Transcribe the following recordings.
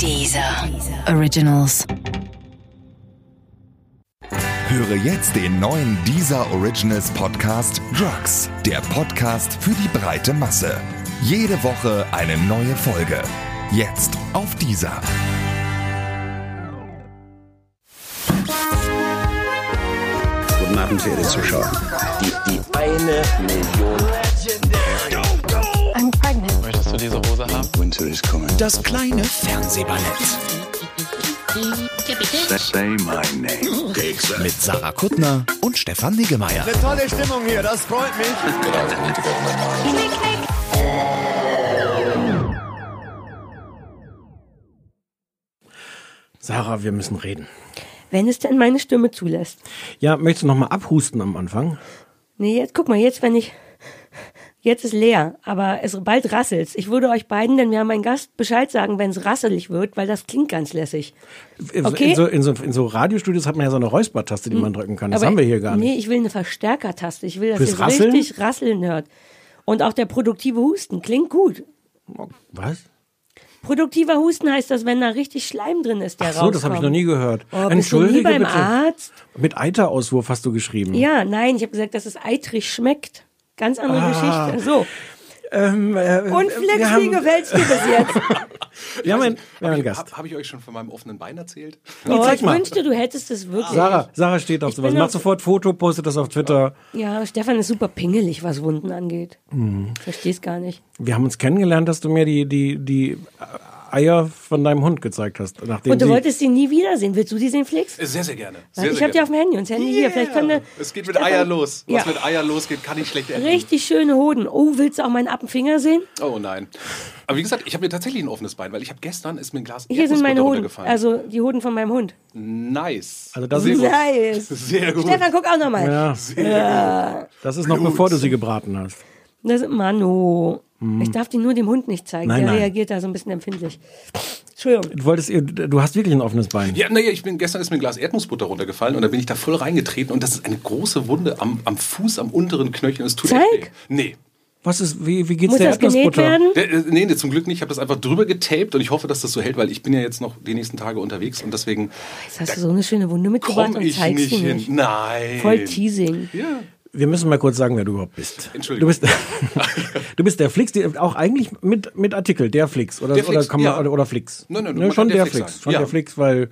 Dieser Originals. Höre jetzt den neuen Deezer Originals Podcast Drugs, der Podcast für die breite Masse. Jede Woche eine neue Folge. Jetzt auf Deezer. Guten Abend, verehrte Zuschauer. Die, die eine Million. Diese Hose haben? Winter is coming. Das kleine Fernsehballett Say my name. mit Sarah Kuttner und Stefan Niggemeier. Tolle Stimmung hier, das freut mich. Sarah, wir müssen reden. Wenn es denn meine Stimme zulässt. Ja, möchtest du noch mal abhusten am Anfang? Nee, jetzt guck mal, jetzt wenn ich. Jetzt ist leer, aber es bald rasselt's. Ich würde euch beiden, denn wir haben einen Gast, Bescheid sagen, wenn es rasselig wird, weil das klingt ganz lässig. Okay. In, so, in, so, in so Radiostudios hat man ja so eine Räuspertaste, die man drücken kann. Das Aber haben wir hier gar nicht. Nee, ich will eine Verstärkertaste. Ich will, dass Fürs ihr Rasseln? richtig rasseln hört. Und auch der produktive Husten klingt gut. Was? Produktiver Husten heißt das, wenn da richtig Schleim drin ist, der Ach so, das habe ich rauskommt. noch nie gehört. Oh, bist du nie Entschuldige beim bitte. Arzt? Mit Eiterauswurf hast du geschrieben. Ja, nein, ich habe gesagt, dass es eitrig schmeckt. Ganz andere Ah. Geschichte. So. Ähm, äh, Und Flex, wir wie haben, gefällt's dir bis jetzt? wir haben einen, wir haben einen Gast. Habe hab ich euch schon von meinem offenen Bein erzählt? Oh, zeig ich mal. wünschte, du hättest es wirklich. Sarah, Sarah steht auf Ich sowas. auf- sofort Foto, postet das auf Twitter. Ja, Stefan ist super pingelig, was Wunden angeht. Mhm. Versteh's gar nicht. Wir haben uns kennengelernt, dass du mir die, die, die Eier von deinem Hund gezeigt hast. Nachdem Und du sie, wolltest sie nie wiedersehen. Willst du die sehen, Flix? Sehr, sehr gerne. Sehr, ich sehr habe die auf dem Handy und das Handy hier. Vielleicht kann Es geht mit Stefan- Eier los. Was Ja. mit Eier losgeht, kann ich schlecht enden. Richtig schöne Hoden. Oh, willst du auch meinen Appenfinger sehen? Oh nein. Aber wie gesagt, ich habe mir tatsächlich ein offenes Bein, weil ich habe gestern ist mir ein Glas Hier sind meine Hoden. runtergefallen. Also die Hoden von meinem Hund. nice. Also das sehr ist- gut. Nice. Sehr gut. Stefan, guck auch nochmal. ja, das ist noch bevor du sie gebraten hast. Das ist Manu. Ich darf die nur dem Hund nicht zeigen. Nein, Der nein. reagiert da so ein bisschen empfindlich. Entschuldigung. Du wolltest ihr, du hast wirklich ein offenes Bein. Ja, naja, ich bin, gestern ist mir ein Glas Erdnussbutter runtergefallen und da bin ich da voll reingetreten und das ist eine große Wunde am, am Fuß, am unteren Knöchel. und Es tut Zeig. echt weh. Nee. Was ist, wie, wie geht's Muss der das genäht werden? Der, äh, nee, nee, zum Glück nicht. Ich habe das einfach drüber getaped und ich hoffe, dass das so hält, weil ich bin ja jetzt noch die nächsten Tage unterwegs und deswegen Jetzt hast du so eine schöne Wunde mitgebracht und ich zeigst nicht hin. nicht. Nein. Voll Teasing. Ja. Wir müssen mal kurz sagen, wer du überhaupt bist. Entschuldigung. Du bist, du bist der Flix, die, auch eigentlich mit, mit Artikel, der Flix. Oder, Der Flix, oder, kann man, ja. oder, oder Flix. Nein, nein, ne, schon der, der Flix Flix. Schon Ja. der Flix, weil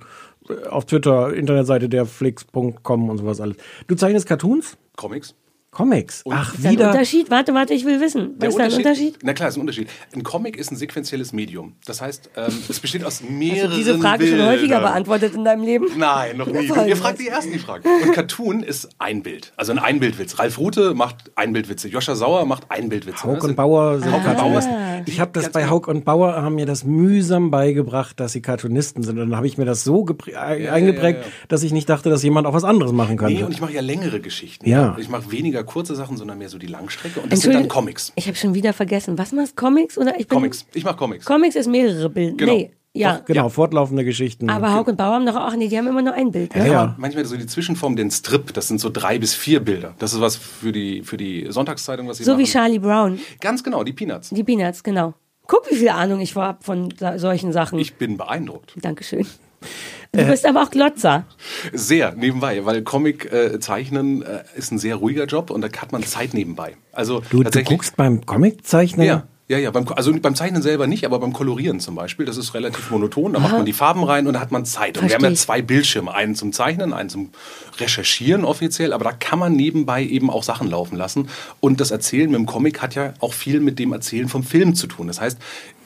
äh, auf Twitter, Internetseite derflix.com und sowas alles. Du zeichnest Cartoons? Comics. Comics. Ach, Ist da ein wieder. Unterschied? Warte, warte, ich will wissen. Was ist da ein Unterschied? Na klar, ist ein Unterschied. Ein Comic ist ein sequenzielles Medium. Das heißt, ähm, es besteht aus mehreren Hast du diese Frage schon Bildern. häufiger beantwortet in deinem Leben? Nein, noch nie. Ihr fragt die ersten die Fragen. Und Cartoon ist ein Bild. Also ein Einbildwitz. Ralf Rute macht Einbildwitze. Joscha Sauer macht Einbildwitze. Haug Das und Bauer sind und Cartoonisten. Ich habe das bei genau. Haug und Bauer haben mir das mühsam beigebracht, dass sie Cartoonisten sind. Und dann habe ich mir das so geprä- eingeprägt, ja, ja. dass ich nicht dachte, dass jemand auch was anderes machen könnte. Nee, und ich mache ja längere Geschichten. Ja. Ich mache weniger kurze Sachen, sondern mehr so die Langstrecke. Und das sind dann Comics. Ich habe schon wieder vergessen. Was machst Comics oder ich bin Comics. Ich mache Comics. Comics ist mehrere Bilder. Genau. Nee, ja. genau, fortlaufende Geschichten. Aber Haug und Bauer haben doch auch, nee, die haben immer nur ein Bild. Ne? ja, ja. Manchmal so die Zwischenform, den Strip, das sind so drei bis vier Bilder. Das ist was für die, für die Sonntagszeitung, was sie So machen. wie Charlie Brown. Ganz genau, die Peanuts. Die Peanuts, genau. Guck, wie viel Ahnung ich vorhab von solchen Sachen. Ich bin beeindruckt. Dankeschön. Du bist aber auch Glotzer. Sehr nebenbei, weil Comic äh, zeichnen äh, ist ein sehr ruhiger Job und da hat man Zeit nebenbei. Also du, du tatsächlich. guckst beim Comiczeichnen? Ja, ja, ja. Beim, also beim Zeichnen selber nicht, aber beim Kolorieren zum Beispiel, das ist relativ monoton. Da macht man die Farben rein und da hat man Zeit. Und wir haben ja Versteh zwei Bildschirme, einen zum Zeichnen, einen zum Recherchieren offiziell, aber da kann man nebenbei eben auch Sachen laufen lassen. Und das Erzählen mit dem Comic hat ja auch viel mit dem Erzählen vom Film zu tun. Das heißt,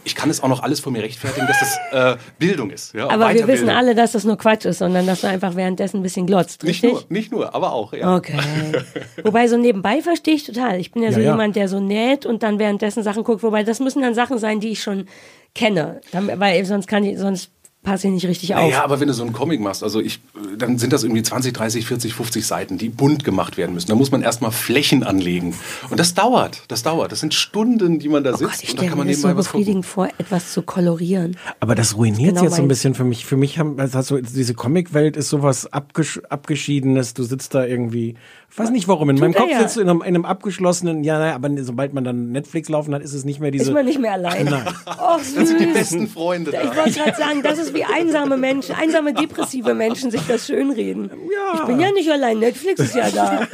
ich kann es auch noch alles von mir rechtfertigen, dass das äh, Bildung ist. Ja, Aber wir wissen alle, dass das nur Quatsch ist, sondern dass du einfach währenddessen ein bisschen glotzt, Nicht richtig? nur, nicht nur, aber auch, ja. Okay. Wobei so nebenbei verstehe ich total. Ich bin ja so Ja, ja. jemand, der so näht und dann währenddessen Sachen guckt. Wobei das müssen dann Sachen sein, die ich schon kenne. Weil sonst kann ich, sonst passe ich nicht richtig auf. Ja, aber wenn du so einen Comic machst, also ich, dann sind das irgendwie 20, 30, 40, 50 Seiten, die bunt gemacht werden müssen. Da muss man erstmal Flächen anlegen. Und das dauert, das dauert. Das sind Stunden, die man da Oh sitzt. Gott, ich und da stelle kann man mir das so befriedigend vor, etwas zu kolorieren. Aber das ruiniert Genau jetzt so ein bisschen für mich. Für mich haben, also diese Comicwelt ist sowas abgesch abgeschiedenes. Du sitzt da irgendwie Ich weiß nicht warum. In meinem Kopf ja. sitzt du in einem, in einem abgeschlossenen, ja, naja, aber sobald man dann Netflix laufen hat, ist es nicht mehr diese. Ist man nicht mehr allein. Nein. Och, süß. Das sind die besten Freunde Ich da. wollte gerade sagen, das ist wie einsame Menschen, einsame, depressive Menschen sich das schönreden. Ja. Ich bin ja nicht allein, Netflix ist ja da.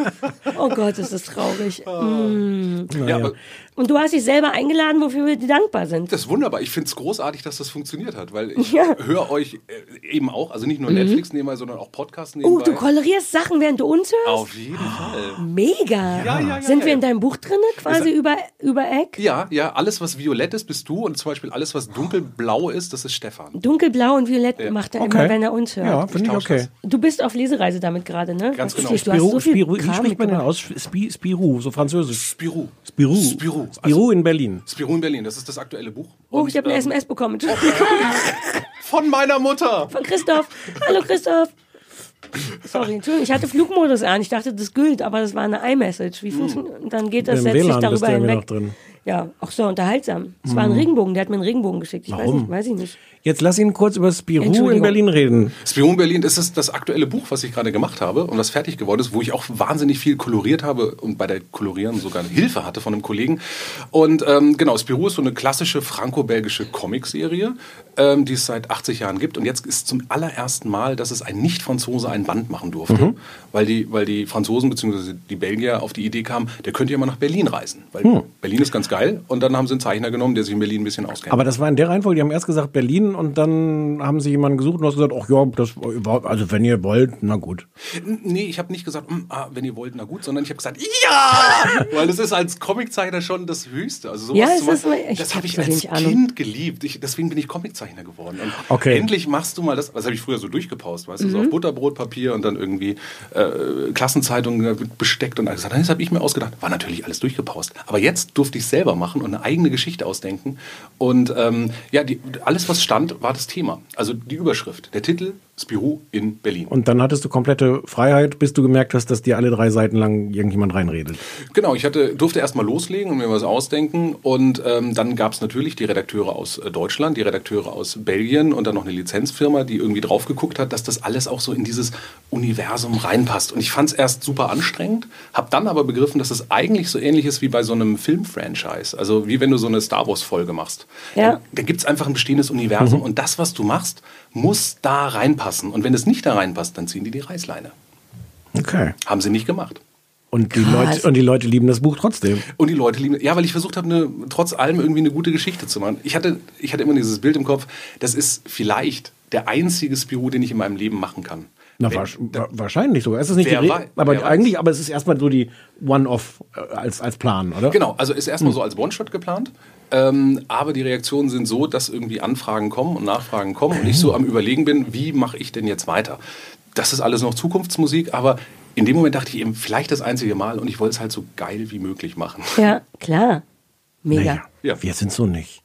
Oh Gott, ist das traurig. Ja, aber Und du hast dich selber eingeladen, wofür wir dir dankbar sind. das ist wunderbar. Ich finde es großartig, dass das funktioniert hat, weil ich Ja. höre euch äh, eben auch, also nicht nur Netflix nebenbei, sondern auch Podcasts Oh, nebenbei. du kolorierst Sachen, während du uns hörst? Auf jeden Fall. Mega. Ja, ja, ja, Sind ja, wir in deinem Buch drinne, quasi über, über Eck? Ja, ja, alles, was violett ist, bist du und zum Beispiel alles, was dunkelblau ist, das ist Stefan. Dunkelblau und Violett macht er Okay. immer, wenn er uns hört. Ja, finde ich okay. das. Du bist auf Lesereise damit gerade, ne? Ganz Was genau. hast so viel Spirou, wie spricht man denn aus? Spi, Spirou, so französisch. Spirou. Spirou. Spirou. Spirou in Berlin. Spirou in Berlin, das ist das aktuelle Buch. Oh, ich habe eine ähm, SMS bekommen. Von meiner Mutter. Von Christoph. Hallo Christoph. Sorry, Entschuldigung, ich hatte Flugmodus an. Ich dachte, das gilt, aber das war eine iMessage. Wie funktioniert? Und dann geht das Im setzt sich WLAN bist darüber du irgendwie hinweg. noch drin. Ja, auch so unterhaltsam. Es war ein Regenbogen, der hat mir einen Regenbogen geschickt. Ich weiß Warum? nicht, weiß ich nicht. Jetzt lass ihn kurz über Spirou in. Berlin reden. Spion Berlin, das ist das aktuelle Buch, was ich gerade gemacht habe und was fertig geworden ist, wo ich auch wahnsinnig viel koloriert habe und bei der Kolorieren sogar eine Hilfe hatte von einem Kollegen. Und ähm, genau, Spirou ist so eine klassische franco-belgische Comicserie, ähm, die es seit 80 Jahren gibt. Und jetzt ist zum allerersten Mal, dass es ein Nicht-Franzose ein Band machen durfte, weil, die, weil die Franzosen bzw. die Belgier auf die Idee kamen, der könnte ja mal nach Berlin reisen. Weil Berlin ist ganz geil. Und dann haben sie einen Zeichner genommen, der sich in Berlin ein bisschen auskennt. Aber das war in der Reihenfolge, die haben erst gesagt Berlin und dann haben sie jemanden gesucht und hast gesagt, ach ja, das war, also wenn ihr wollt, na gut. Nee, ich habe nicht gesagt, "Mm, ah, wenn ihr wollt, na gut, sondern ich habe gesagt, ja! Weil das ist als Comiczeichner schon das Höchste. Also sowas Ja, es zu machen, ist das hab habe ich so als. Kind geliebt. Ich, deswegen bin ich Comiczeichner geworden. Und Okay. endlich machst du mal das, das habe ich früher so durchgepaust, weißt du, Mhm. so auf Butterbrotpapier und dann irgendwie äh, Klassenzeitungen besteckt und alles. Das habe ich mir ausgedacht. War natürlich alles durchgepaust. Aber jetzt durfte ich selber machen und eine eigene Geschichte ausdenken. Und ähm, ja, die, alles, was stand, war das Thema. Also die Überschrift, der Titel, Spirou in Berlin. Und dann hattest du komplette Freiheit, bis du gemerkt hast, dass dir alle drei Seiten lang irgendjemand reinredet. Genau, ich hatte, durfte erst mal loslegen und mir was ausdenken. Und ähm, dann gab es natürlich die Redakteure aus äh, Deutschland, die Redakteure aus Belgien und dann noch eine Lizenzfirma, die irgendwie drauf geguckt hat, dass das alles auch so in dieses Universum reinpasst. Und ich fand es erst super anstrengend, habe dann aber begriffen, dass es eigentlich so ähnlich ist wie bei so einem Filmfranchise. Also wie wenn du so eine Star Wars-Folge machst. Ja. Dann, da gibt es einfach ein bestehendes Universum und das, was du machst, muss da reinpassen. Und wenn es nicht da reinpasst, dann ziehen die die Reißleine. Okay. Haben sie nicht gemacht. Und die, Krass. Leute, und die Leute lieben das Buch trotzdem. Und die Leute lieben, ja, weil ich versucht habe, eine, trotz allem irgendwie eine gute Geschichte zu machen. Ich hatte, ich hatte immer dieses Bild im Kopf, das ist vielleicht der einzige Spirou, den ich in meinem Leben machen kann. Na, Wenn- wahrscheinlich sogar. Es ist nicht die Re aber weiß. eigentlich, aber es ist erstmal so die One-Off äh, als, als Plan, oder? Genau, also ist Hm. erstmal so als One-Shot geplant. Ähm, aber die Reaktionen sind so, dass irgendwie Anfragen kommen und Nachfragen kommen und ich so am Überlegen bin, wie mache ich denn jetzt weiter? Das ist alles noch Zukunftsmusik, aber in dem Moment dachte ich eben, vielleicht das einzige Mal und ich wollte es halt so geil wie möglich machen. Ja, klar. Mega. Naja, Ja. wir sind so nicht.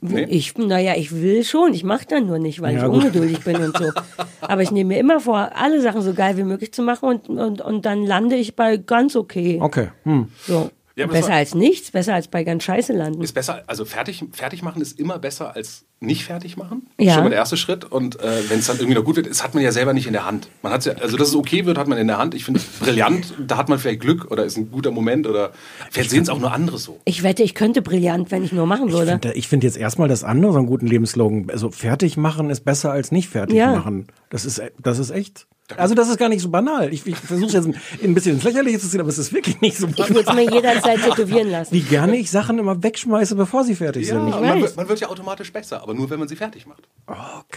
Nee? Ich, naja, ich will schon, ich mache dann nur nicht, weil Ja, ich gut. ungeduldig bin und so. Aber ich nehme mir immer vor, alle Sachen so geil wie möglich zu machen und, und, und dann lande ich bei ganz okay. Okay. Hm. So. Ja, besser als nichts, besser als bei ganz scheiße landen. Ist besser, also fertig, fertig machen ist immer besser als nicht fertig machen. Ja. Schon mal der erste Schritt. Und äh, wenn es dann irgendwie noch gut wird, das hat man ja selber nicht in der Hand. Man hat's ja, also dass es okay wird, hat man in der Hand. Ich finde brillant, da hat man vielleicht Glück oder ist ein guter Moment oder vielleicht sehen es auch nur andere so. Ich wette, ich könnte brillant, wenn ich nur machen Ich würde. finde ich find jetzt erstmal das andere so einen guten Lebensslogan. Also fertig machen ist besser als nicht fertig Ja. machen. Das ist, das ist echt. Also das ist gar nicht so banal. Ich, ich versuche jetzt ein, ein bisschen ins Lächerliche zu ziehen, aber es ist wirklich nicht so Ich banal. würde es mir jederzeit tätowieren lassen. Wie gerne ich Sachen immer wegschmeiße, bevor sie fertig Ja, sind. man, man wird ja automatisch besser, aber nur wenn man sie fertig macht.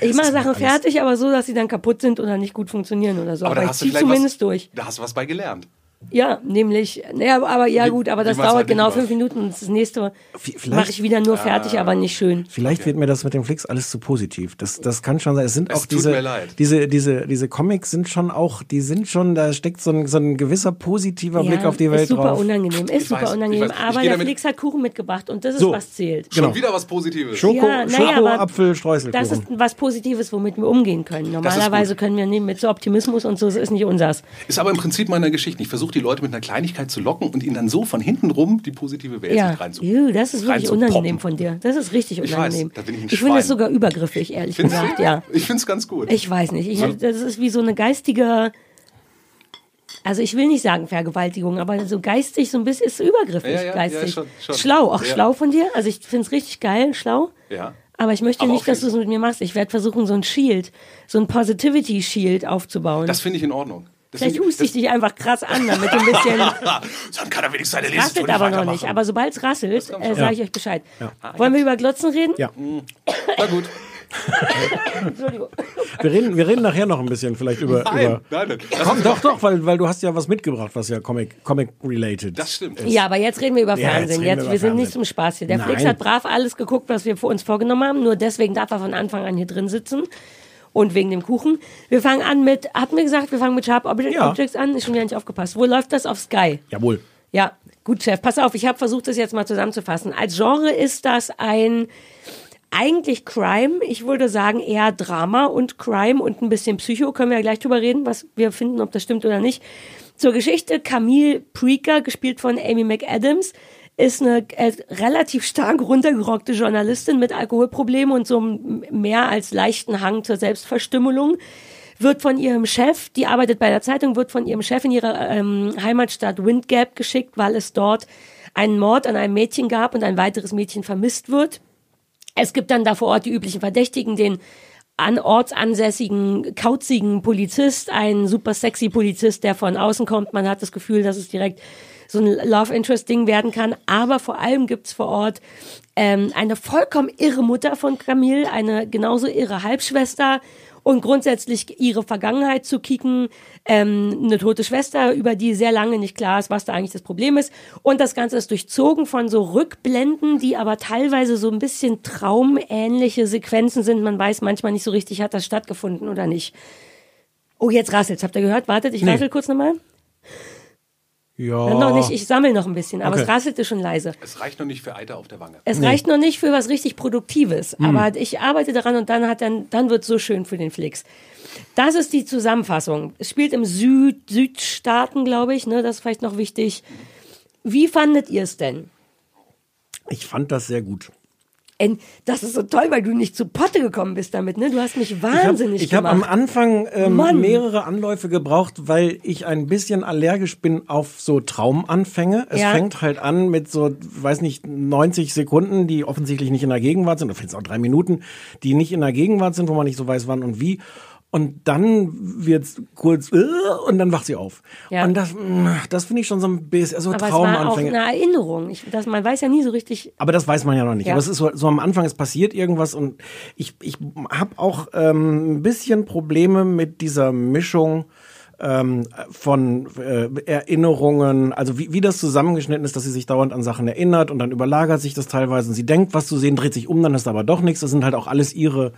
Ich mache Sachen fertig, aber so, dass sie dann kaputt sind oder nicht gut funktionieren oder so. Aber Aber, da ich hast du ziehe zumindest was, durch. Da hast du was bei gelernt. Ja, nämlich, naja, aber ja gut, aber das dauert halt genau fünf Minuten und das nächste mache ich wieder nur fertig, aber nicht schön. Vielleicht wird mir das mit dem Flix alles zu positiv. Das, das kann schon sein. Es sind Es auch tut diese, mir leid. diese, diese, diese Comics sind schon auch, die sind schon, da steckt so ein, so ein gewisser positiver Blick auf die Welt ist super drauf. unangenehm, ist Ich super weiß, unangenehm. aber der Felix hat Kuchen mitgebracht und das ist So. was zählt. Genau. Schon wieder was Positives. Schoko, Ja, naja, Schoko Apfel, Streusel. Das ist was Positives, womit wir umgehen können. Normalerweise können wir nicht mit so Optimismus und so, das ist nicht unsers. Ist aber im Prinzip meiner Geschichte. Ich versuche die Leute mit einer Kleinigkeit zu locken und ihnen dann so von hinten rum die positive Welt Ja, reinzubringen. Das ist wirklich unangenehm von dir. Das ist richtig Ich unangenehm. weiß, da bin ich ein ich finde es Schwein. sogar übergriffig, ehrlich Findest gesagt, du? ja. Ich finde es ganz gut. Ich weiß nicht. Ich, das ist wie so eine geistige. also ich will nicht sagen Vergewaltigung, aber so geistig so ein bisschen ist übergriffig, Ja, ja, ja, geistig. schon, schon. Schlau, auch Ja. schlau von dir. Also ich finde es richtig geil, schlau. Ja. Aber ich möchte Aber nicht, dass du es mit mir machst. Ich werde versuchen, so ein Shield, so ein Positivity-Shield aufzubauen. Das finde ich in Ordnung. Vielleicht huste ich dich einfach krass an, damit du ein bisschen Dann kann er wenigstens seine Liste rasselt aber noch nicht. Aber sobald es rasselt, äh, sage ich euch Bescheid. Wollen wir über Glotzen reden? Ja. Na gut. Entschuldigung. Wir reden, wir reden nachher noch ein bisschen vielleicht über. Nein, über nein, nein. Komm, doch, doch, weil, weil du hast ja was mitgebracht, was ja Comic, Comic related. das stimmt. Ja, aber jetzt reden wir über Ja, jetzt Fernsehen. reden wir Jetzt, über wir sind nicht zum Spaß hier. Der Flix Nein. hat brav alles geguckt, was wir vor uns vorgenommen haben. Nur deswegen darf er von Anfang an hier drin sitzen. Und wegen dem Kuchen. Wir fangen an mit, hatten wir gesagt, wir fangen mit Sharp Object, Ja. Objects an? Ist schon wieder nicht aufgepasst. Wo läuft das auf Sky? Jawohl. Ja, gut, Chef. Pass auf, ich habe versucht, das jetzt mal zusammenzufassen. Als Genre ist das ein eigentlich Crime. Ich würde sagen eher Drama und Crime und ein bisschen Psycho. Können wir ja gleich drüber reden, was wir finden, ob das stimmt oder nicht. Zur Geschichte Camille Preaker, gespielt von Amy McAdams, ist eine äh, relativ stark runtergerockte Journalistin mit Alkoholproblemen und so einem mehr als leichten Hang zur Selbstverstümmelung wird von ihrem Chef, die arbeitet bei der Zeitung, wird von ihrem Chef in ihre ähm, Heimatstadt Windgap geschickt, weil es dort einen Mord an einem Mädchen gab und ein weiteres Mädchen vermisst wird. Es gibt dann da vor Ort die üblichen Verdächtigen, den an ortsansässigen, kauzigen Polizist, einen super sexy Polizist, der von außen kommt. Man hat das Gefühl, dass es direkt so ein Love Interest Ding werden kann. Aber vor allem gibt's vor Ort ähm, eine vollkommen irre Mutter von Camille, eine genauso irre Halbschwester und grundsätzlich ihre Vergangenheit zu kicken, ähm, eine tote Schwester, über die sehr lange nicht klar ist, was da eigentlich das Problem ist. Und das Ganze ist durchzogen von so Rückblenden, die aber teilweise so ein bisschen traumähnliche Sequenzen sind. Man weiß manchmal nicht so richtig, hat das stattgefunden oder nicht. Oh, jetzt rasselt's. Habt ihr gehört? Wartet, ich Nee. rassel kurz nochmal. Ja. Noch nicht, ich sammle noch ein bisschen, aber Okay. es rasselte schon leise. Es reicht noch nicht für Eiter auf der Wange. Es reicht noch nicht für was richtig Produktives, aber ich arbeite daran und dann hat dann, dann wird so schön für den Flix. Das ist die Zusammenfassung. Es spielt im Süd, Südstaaten, glaube ich, ne, das ist vielleicht noch wichtig. Wie fandet ihr es denn? Ich fand das sehr gut. Das ist so toll, weil du nicht zu Potte gekommen bist damit, ne? Du hast mich Ich wahnsinnig ich hab am. Anfang ähm, mehrere Anläufe gebraucht, weil ich ein bisschen allergisch bin auf so Traumanfänge. Es Ja. fängt halt an mit so, weiß nicht, 90 Sekunden, die offensichtlich nicht in der Gegenwart sind, oder vielleicht auch drei Minuten, die nicht in der Gegenwart sind, wo man nicht so weiß, wann und wie. Und dann wird's kurz äh, und dann wacht sie auf. Ja. Und das, mh, das finde ich schon so ein bisschen so aber es war auch Traumanfänge. eine Erinnerung. Ich, das, man weiß ja nie so richtig. Aber das weiß man ja noch nicht. Ja. Aber es ist so, so am Anfang, es passiert irgendwas und ich, ich habe auch ähm, ein bisschen Probleme mit dieser Mischung ähm, von äh, Erinnerungen, also wie, wie das zusammengeschnitten ist, dass sie sich dauernd an Sachen erinnert und dann überlagert sich das teilweise und sie denkt, was zu sehen, dreht sich um, dann ist aber doch nichts. Das sind halt auch alles ihre,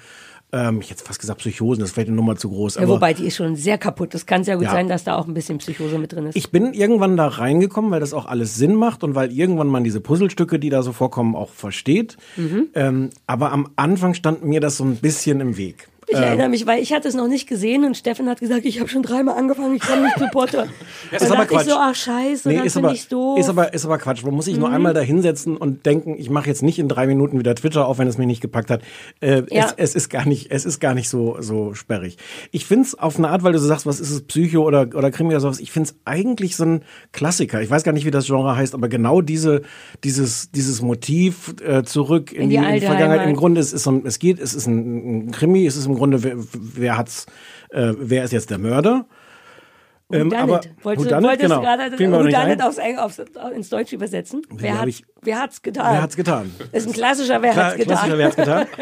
ähm, ich hätte fast gesagt Psychosen, das ist vielleicht eine Nummer zu groß. Ja, wobei, die ist schon sehr kaputt. Das kann sehr gut Ja. sein, dass da auch ein bisschen Psychose mit drin ist. Ich bin irgendwann da reingekommen, weil das auch alles Sinn macht und weil irgendwann man diese Puzzlestücke, die da so vorkommen, auch versteht. Mhm. Ähm, aber am Anfang stand mir das so ein bisschen im Weg. Ich erinnere mich, weil ich hatte es noch nicht gesehen und Steffen hat gesagt, ich habe schon dreimal angefangen, ich komme nicht zu Potter. ist dann aber dachte ich so, Quatsch. ach scheiße, dann ist finde aber, ich's doof. ist, aber, ist aber Quatsch. Man muss sich Mhm. nur einmal da hinsetzen und denken, ich mache jetzt nicht in drei Minuten wieder Twitter auf, wenn es mich nicht gepackt hat. Äh, Ja. es, es ist gar nicht, es ist gar nicht so, so sperrig. Ich find's auf eine Art, weil du so sagst, was ist es, Psycho oder, oder Krimi oder sowas, ich find's eigentlich so ein Klassiker. Ich weiß gar nicht, wie das Genre heißt, aber genau diese, dieses, dieses Motiv äh, zurück in, In die die, in die Vergangenheit. Heimat. Im Grunde ist es so, ein- es geht, es ist ein, ein Krimi, es ist im Grunde, wer, wer hat's, äh, wer ist jetzt der Mörder? Ähm, aber Wolltest, Whodunit, wolltest genau. du gerade Whodunit aufs, aufs, ins Deutsche übersetzen? Wer, hat, ich- wer hat's getan? Wer hat's getan? Das ist ein klassischer Wer Klar, hat's getan. klassischer, wer hat's getan?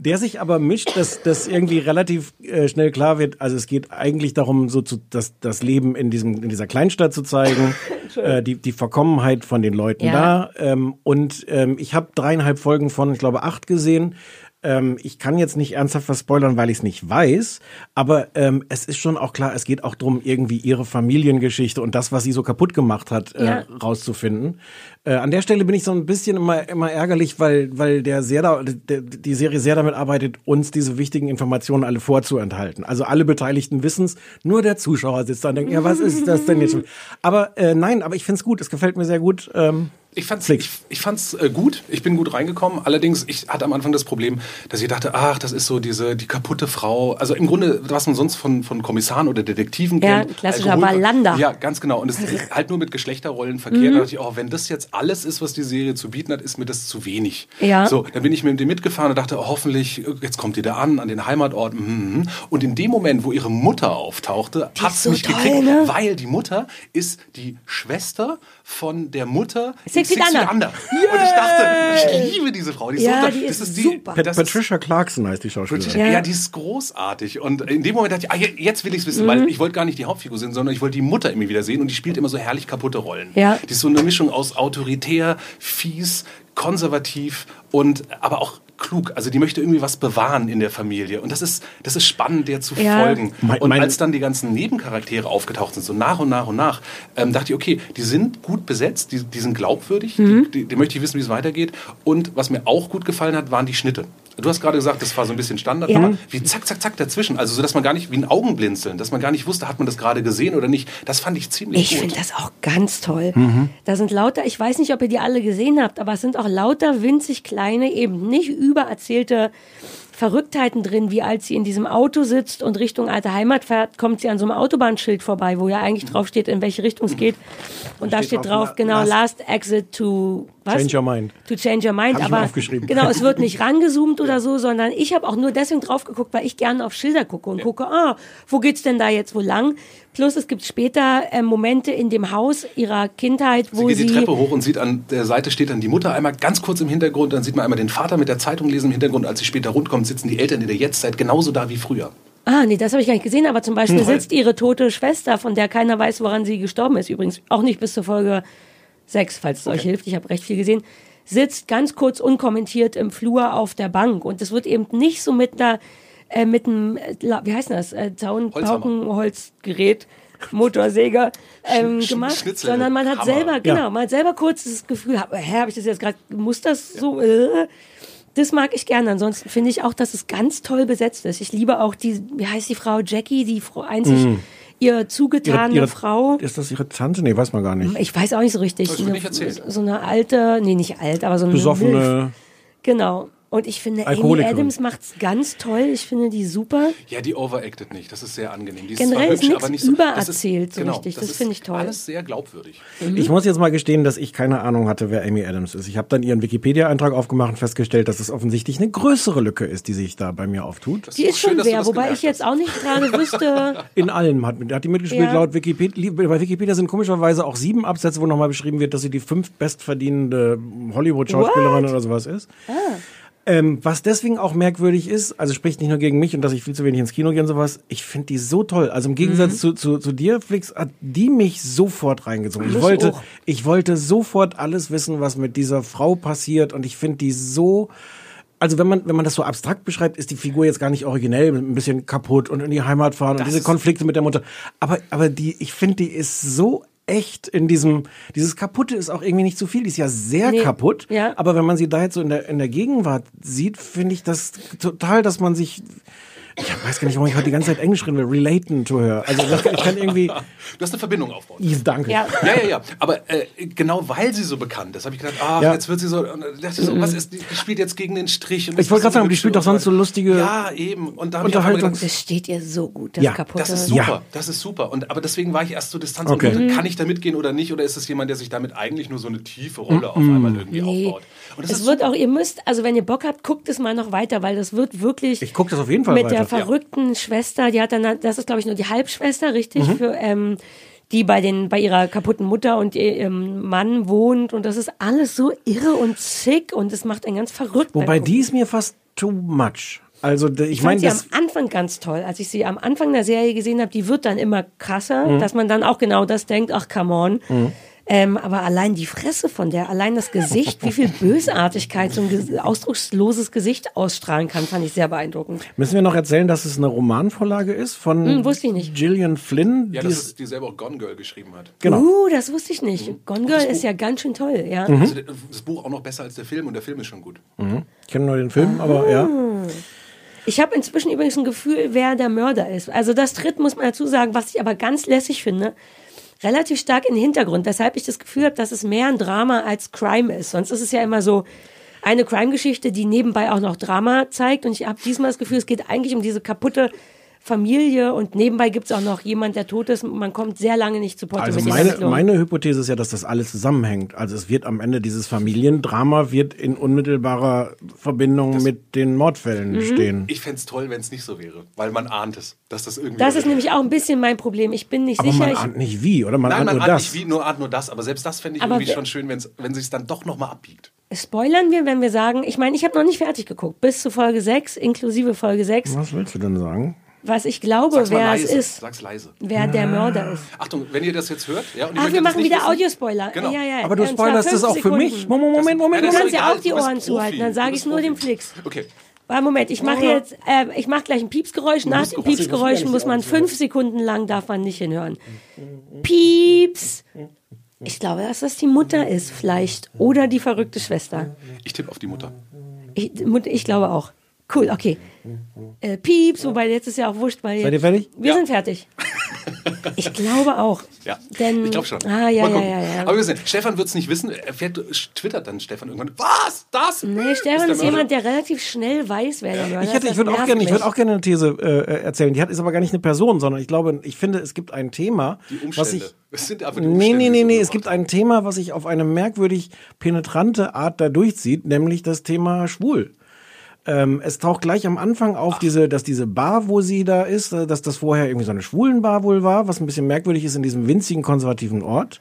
Der sich aber mischt, dass das irgendwie relativ äh, schnell klar wird. Also es geht eigentlich darum, so zu, das, das Leben in diesem in dieser Kleinstadt zu zeigen, äh, die die Verkommenheit von den Leuten Ja. da. Ähm, und ähm, ich habe dreieinhalb Folgen von, ich glaube, acht gesehen. Ähm, ich kann jetzt nicht ernsthaft was spoilern, weil ich es nicht weiß, aber ähm, es ist schon auch klar, es geht auch drum, irgendwie ihre Familiengeschichte und das, was sie so kaputt gemacht hat, äh, Ja. rauszufinden. Äh, an der Stelle bin ich so ein bisschen immer, immer ärgerlich, weil, weil der sehr da, der, die Serie sehr damit arbeitet, uns diese wichtigen Informationen alle vorzuenthalten. Also alle Beteiligten wissen's, nur der Zuschauer sitzt da und denkt, ja, was ist das denn jetzt schon? Aber äh, nein, aber ich find's gut, es gefällt mir sehr gut. Ähm, Ich fand's, ich, ich fand's äh, gut. Ich bin gut reingekommen. Allerdings, ich hatte am Anfang das Problem, dass ich dachte, ach, das ist so diese die kaputte Frau. Also im Grunde, was man sonst von, von Kommissaren oder Detektiven Ja, kennt. klassischer Wallander. Ja, ganz genau. Und es ist halt nur mit Geschlechterrollen verkehrt. Da dachte ich, oh, wenn das jetzt alles ist, was die Serie zu bieten hat, ist mir das zu wenig. Ja. So, dann bin ich mit dem mitgefahren und dachte, oh, hoffentlich, jetzt kommt die da an, an den Heimatort. mhm, mhm. Und in dem Moment, wo ihre Mutter auftauchte, Die hat's ist so mich toll, gekriegt, ne? weil die Mutter ist die Schwester von der Mutter Six Feet Under. Und ich dachte, ich liebe diese Frau. Die ist Ja, so, die das ist die, super. Pat Das Patricia Clarkson heißt die ist, Schauspielerin. ja. Ja. die ist großartig. Und in dem Moment dachte ich, ah, je- jetzt will ich es wissen, Mhm. weil ich wollte gar nicht die Hauptfigur sehen, sondern ich wollte die Mutter immer wieder sehen und die spielt immer so herrlich kaputte Rollen. Ja. Die ist so eine Mischung aus autoritär, fies, konservativ und aber auch klug. Also die möchte irgendwie was bewahren in der Familie. Und das ist, das ist spannend, der zu Ja. folgen. Mein- und mein- als dann die ganzen Nebencharaktere aufgetaucht sind, so nach und nach und nach, ähm, dachte ich, okay, die sind gut besetzt, die, die sind glaubwürdig, Mhm. die, die, die möchte ich wissen, wie es weitergeht. Und was mir auch gut gefallen hat, waren die Schnitte. Du hast gerade gesagt, das war so ein bisschen Standard, Ja. aber wie zack, zack, zack dazwischen. Also so, dass man gar nicht, wie ein Augenblinzeln, dass man gar nicht wusste, hat man das gerade gesehen oder nicht. Das fand ich ziemlich Ich gut. finde das auch ganz toll. Mhm. Da sind lauter, ich weiß nicht, ob ihr die alle gesehen habt, aber es sind auch lauter winzig kleine, eben nicht übererzählte Verrücktheiten drin, wie als sie in diesem Auto sitzt und Richtung alte Heimat fährt, kommt sie an so einem Autobahnschild vorbei, wo ja eigentlich drauf steht, in welche Richtung es geht. Und da steht steht drauf, genau, last- last exit to was? Change your mind. To change your mind. Hab aber aufgeschrieben. genau, es wird nicht rangezoomt oder so, sondern ich habe auch nur deswegen drauf geguckt, weil ich gerne auf Schilder gucke und gucke, ah, wo geht's denn da jetzt wo lang? Plus es gibt später äh, Momente in dem Haus ihrer Kindheit, Sie wo geht sie, die Treppe hoch und sieht an der Seite steht dann die Mutter einmal ganz kurz im Hintergrund, dann sieht man einmal den Vater mit der Zeitung lesen im Hintergrund. Als sie später rundkommt, sitzen die Eltern in der Jetztzeit genauso da wie früher. Ah, nee, das habe ich gar nicht gesehen, aber zum Beispiel sitzt ihre tote Schwester, von der keiner weiß, woran sie gestorben ist. Übrigens auch nicht bis zur Folge 6, falls es euch hilft. Ich habe recht viel gesehen. Sitzt ganz kurz unkommentiert im Flur auf der Bank. Und es wird eben nicht so mit einer, äh, mit einem, äh, la- wie heißt denn das, äh, Zaunpaukenholzgerät, Motorsäger ähm, Sch- gemacht, Schnitzel, sondern man hat Hammer. selber, genau, man hat selber kurz das Gefühl, hab, hä, habe ich das jetzt gerade, muss das so, äh, das mag ich gerne. Ansonsten finde ich auch, dass es ganz toll besetzt ist. Ich liebe auch die, wie heißt die Frau Jackie, die Frau, einzig ihr zugetane Frau. Ist das ihre Tante? Nee, weiß man gar nicht. Ich weiß auch nicht so richtig. Das wird nicht erzählt. so eine alte, nee, nicht alt, aber so eine Milf. Besoffene. Genau. Und ich finde, Amy. Adams macht's ganz toll. Ich finde die super. Ja, die overacted nicht. Das ist sehr angenehm. Die ist Generell zwar ist hübsch, aber nicht so. das ist- übererzählt so genau, richtig. Das ist finde ich toll. Alles sehr glaubwürdig. Ich muss jetzt mal gestehen, dass ich keine Ahnung hatte, wer Amy Adams ist. Ich habe dann ihren Wikipedia-Eintrag aufgemacht und festgestellt, dass es offensichtlich eine größere Lücke ist, die sich da bei mir auftut. Das Die ist schön, schon das wobei ich jetzt auch nicht gerade wüsste. In allem hat, hat die mitgespielt. Ja. Laut Wikipedia, bei Wikipedia sind komischerweise auch sieben Absätze, wo nochmal beschrieben wird, dass sie die fünf bestverdienende Hollywood-Schauspielerin oder sowas ist. Ah. Ähm, was deswegen auch merkwürdig ist, also spricht nicht nur gegen mich und dass ich viel zu wenig ins Kino gehe und sowas, ich finde die so toll. Also im Gegensatz Mhm. zu, zu, zu dir, Flix, hat die mich sofort reingezogen. Ich wollte, auch. ich wollte sofort alles wissen, was mit dieser Frau passiert und ich finde die so, also wenn man, wenn man das so abstrakt beschreibt, ist die Figur jetzt gar nicht originell, ein bisschen kaputt und in die Heimat fahren und diese Konflikte mit der Mutter. Aber, aber die, ich finde, die ist so echt in diesem, dieses Kaputte ist auch irgendwie nicht zu viel, die ist ja sehr Nee, kaputt. ja. Aber wenn man sie da jetzt so in der, in der Gegenwart sieht, finde ich das total, dass man sich, ich weiß gar nicht, warum ich heute die ganze Zeit Englisch reden will, relaten to her. Also ich kann irgendwie, Du hast eine Verbindung aufbauen. Yes, danke. Ja. Ja, ja, ja. Aber äh, genau weil sie so bekannt ist, habe ich gedacht, ach, Ja. jetzt wird sie so. Und dann dachte ich so, was ist, die spielt jetzt gegen den Strich. Und Ich wollte gerade sagen, aber die spielt doch sonst so lustige Ja, eben. Und da Unterhaltung. gedacht, Das steht ihr so gut, das Ja, kaputte. das ist super, Ja. das ist super. Und, aber deswegen war ich erst so Distanz Okay. und Mhm. kann ich da mitgehen oder nicht? Oder ist es jemand, der sich damit eigentlich nur so eine tiefe Rolle auf einmal irgendwie Nee. aufbaut? Das Es wird auch, ihr müsst, also wenn ihr Bock habt, guckt es mal noch weiter, weil das wird wirklich. Ich guck das auf jeden Fall mit weiter. der verrückten Schwester, die hat dann, das ist glaube ich nur die Halbschwester, richtig, Mhm. für, ähm, die bei den, bei ihrer kaputten Mutter und ihrem Mann wohnt und das ist alles so irre und zick und es macht einen ganz verrückt. Wobei die ist mir fast too much. Also ich, Ich meine, am Anfang ganz toll. Als ich sie am Anfang der Serie gesehen habe, die wird dann immer krasser, Mhm. dass man dann auch genau das denkt, ach come on. Ähm, aber allein die Fresse von der, allein das Gesicht, wie viel Bösartigkeit so ein ausdrucksloses Gesicht ausstrahlen kann, fand ich sehr beeindruckend. müssen wir noch erzählen, dass es eine Romanvorlage ist von Hm, wusste ich nicht. Gillian Flynn. Ja, die das ist, die selber auch Gone Girl geschrieben hat. genau. Uh, das wusste ich nicht. Gone Girl ist ja ganz schön toll, ja. Also das Buch auch noch besser als der Film und der Film ist schon gut. Ich kenne nur den Film, aber ja. Ich habe inzwischen übrigens ein Gefühl, wer der Mörder ist. Also das tritt, muss man dazu sagen, was ich aber ganz lässig finde. Relativ stark in den Hintergrund, weshalb ich das Gefühl habe, dass es mehr ein Drama als Crime ist. Sonst ist es ja immer so eine Crime-Geschichte, die nebenbei auch noch Drama zeigt. Und ich habe diesmal das Gefühl, es geht eigentlich um diese kaputte Familie und nebenbei gibt es auch noch jemand, der tot ist. Man kommt sehr lange nicht zu Potte Also meine, meine Hypothese ist ja, dass das alles zusammenhängt. Also es wird am Ende dieses Familiendrama wird in unmittelbarer Verbindung mit den Mordfällen Mhm. stehen. Ich fänd's toll, wenn es nicht so wäre, weil man ahnt es, dass das irgendwie. Das ist nämlich auch ein bisschen mein Problem. Ich bin nicht Aber sicher. man ich, ahnt nicht wie, oder? Man Nein, ahnt man nur ahnt das. nicht wie, nur ahnt nur das. Aber selbst das fände ich Aber irgendwie schon schön, wenn's, wenn sich dann doch nochmal abbiegt. spoilern wir, wenn wir sagen, ich meine, ich habe noch nicht fertig geguckt, bis zu Folge 6, inklusive Folge 6, Was willst du denn sagen? Was ich glaube, Sag's wer leise. es ist, Sag's leise. wer der Mörder ist. Achtung, wenn ihr das jetzt hört, ja, Ach, wir machen wieder Audiospoiler. Genau. Ja, ja. Aber du spoilerst das auch für mich. Sekunden. Moment, Moment, Moment. Das Du kannst ja auch die Ohren zuhalten, dann sage ich nur Profi. Flix. Okay. Warte, Moment, ich mache jetzt, äh, ich mache gleich ein Piepsgeräusch. Nach dem Piepsgeräusch muss man fünf Sekunden lang darf man nicht hinhören. Pieps. Ich glaube, dass das die Mutter ist, vielleicht. Oder die verrückte Schwester. Ich tippe auf die Mutter. Ich, ich glaube auch. Cool, okay. Äh, Pieps, wobei jetzt ist ja auch wurscht, weil Seid ihr fertig? wir Ja. sind fertig. Ich glaube auch. Ja, Denn, ich glaube schon. Ah, ja, Mal ja, ja, ja. Aber wir sehen, Stefan wird es nicht wissen. Er fährt, twittert dann Stefan irgendwann. Was? Das? Nee, Stefan ist, Mörder? jemand, der relativ schnell weiß, wer der Mörder Ich, ist. ich würde auch gerne, ich würde auch gerne eine These äh, erzählen. Die hat ist aber gar nicht eine Person, sondern ich glaube, ich finde, es gibt ein Thema, Die Umstände. was ich es sind einfach die Nee, Umstände. nee, nee, so nee. Es gibt ein Thema, was sich auf eine merkwürdig penetrante Art da durchzieht, nämlich das Thema schwul. Ähm, es taucht gleich am Anfang auf, diese, dass diese Bar, wo sie da ist, äh, dass das vorher irgendwie so eine Schwulenbar wohl war, was ein bisschen merkwürdig ist in diesem winzigen konservativen Ort.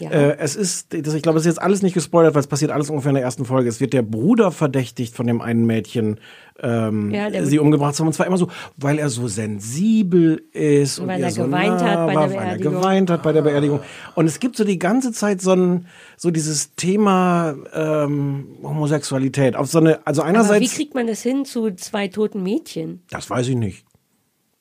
Ja. Äh, es ist, das, ich glaube, es ist jetzt alles nicht gespoilert, weil es passiert alles ungefähr in der ersten Folge. Es wird der Bruder verdächtigt von dem einen Mädchen, ähm, Ja, sie umgebracht zu haben. Und zwar immer so, weil er so sensibel ist und Weil ihr er so geweint nah hat bei war, der weil er Beerdigung. geweint hat bei der Beerdigung. Und es gibt so die ganze Zeit so ein, so dieses Thema ähm, Homosexualität. Auf so eine, also Aber wie einerseits, kriegt man das hin zu zwei toten Mädchen? das weiß ich nicht.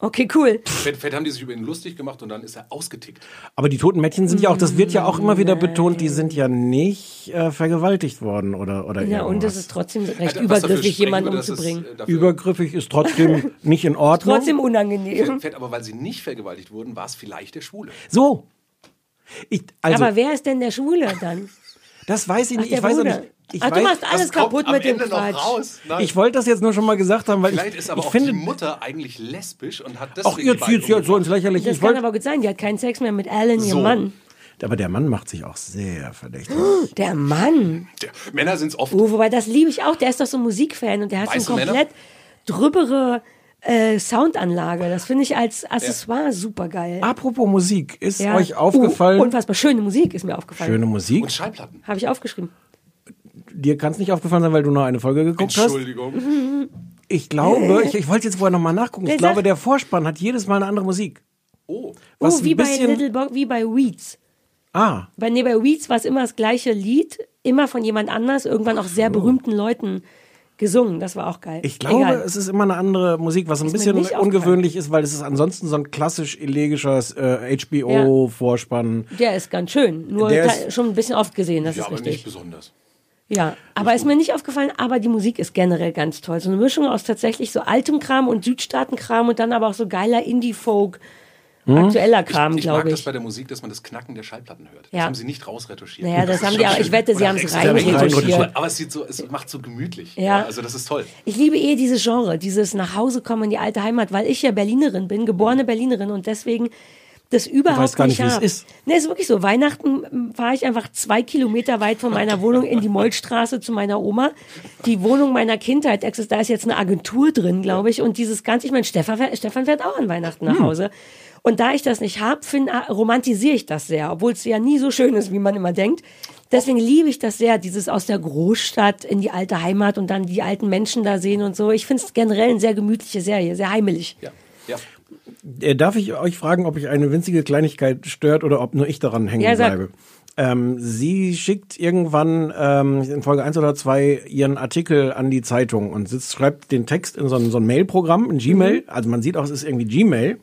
Okay, cool. Fett, Fett haben die sich über ihn lustig gemacht und dann ist er ausgetickt. Aber die toten Mädchen sind ja auch, das wird ja auch immer wieder betont, die sind ja nicht äh, vergewaltigt worden oder oder Ja, und irgendwas. es ist trotzdem recht dafür übergriffig, jemanden umzubringen. äh, dafür- Übergriffig ist trotzdem nicht in Ordnung. Trotzdem unangenehm. Fett, aber weil sie nicht vergewaltigt wurden, war es vielleicht der Schwule. So. Ich, also, Aber wer ist denn der Schwule dann? das weiß ich Ach, nicht. der Ich weiß auch nicht. Ich, Ach, du weiß, machst alles kaputt mit dem Quatsch. Nein. ich wollte das jetzt nur schon mal gesagt haben, weil Vielleicht ich, ist aber ich auch finde, die Mutter eigentlich lesbisch und hat deswegen Ach, ihr zieht jetzt so ins. Lächerliche. Das Ich kann wollte, aber gut sein. Die hat keinen Sex mehr mit Alan, So. ihrem Mann. aber der Mann macht sich auch sehr verdächtig. Der Mann. Der, Männer sind es oft. Oh, wobei, das liebe ich auch. Der ist doch so ein Musikfan und der hat Weiße so eine Männer? komplett drübere äh, Soundanlage. Das finde ich als Accessoire super geil. Apropos Musik, ist euch aufgefallen? Uh, unfassbar schöne Musik ist mir aufgefallen. schöne Musik. Und Schallplatten. Habe ich aufgeschrieben. Dir kann es nicht aufgefallen sein, weil du nur eine Folge geguckt hast. Entschuldigung. Ich glaube, ich, ich wollte jetzt vorher nochmal nachgucken. Ich glaube, sagt- der Vorspann hat jedes Mal eine andere Musik. Oh. Was oh, wie ein bei Little Bo wie bei Weeds. Ah, Bei, nee, bei Weeds war es immer das gleiche Lied, immer von jemand anders, irgendwann auch sehr berühmten Leuten gesungen. Das war auch geil. ich glaube, Egal. es ist immer eine andere Musik, was ein Ist mir bisschen ungewöhnlich ist, weil es ist ansonsten so ein klassisch elegisches äh, HBO-Vorspann. Der ist ganz schön. Nur ist- schon ein bisschen oft gesehen, das Ja, ist aber richtig. nicht besonders. Ja, aber ist mir nicht aufgefallen, aber die Musik ist generell ganz toll. So eine Mischung aus tatsächlich so altem Kram und Südstaatenkram und dann aber auch so geiler Indie-Folk, aktueller Kram, ich mag glaube das ich. bei der Musik, dass man das Knacken der Schallplatten hört. Ja. Das haben sie nicht rausretuschiert. Naja, das ist haben die auch- ich wette, sie haben es reinretuschiert. reinretuschiert. Aber es sieht so, es macht so gemütlich. Ja. Also das ist toll. Ich liebe eh dieses Genre, dieses nach Hause kommen in die alte Heimat, weil ich ja Berlinerin bin, geborene Berlinerin und deswegen das überhaupt weißt gar nicht, wie es ist. Nee, ist wirklich so. Weihnachten fahre ich einfach zwei Kilometer weit von meiner Wohnung in die Mollstraße zu meiner Oma. Die Wohnung meiner Kindheit, exist- da ist jetzt eine Agentur drin, glaube ich. Und dieses ganze, ich meine, Stefan, fährt- Stefan fährt auch an Weihnachten Hm. nach Hause. Und da ich das nicht habe, romantisiere ich das sehr, obwohl es ja nie so schön ist, wie man immer denkt. Deswegen liebe ich das sehr, dieses aus der Großstadt in die alte Heimat und dann die alten Menschen da sehen und so. Ich finde es generell eine sehr gemütliche Serie, sehr heimelig. Ja. Äh, darf ich euch fragen, ob euch eine winzige Kleinigkeit stört oder ob nur ich daran hängen Ja, bleibe? Ähm, sie schickt irgendwann ähm, in Folge 1 oder 2 ihren Artikel an die Zeitung und sitzt, schreibt den Text in so ein, so ein Mail-Programm, in Gmail. Also man sieht auch, es ist irgendwie Gmail.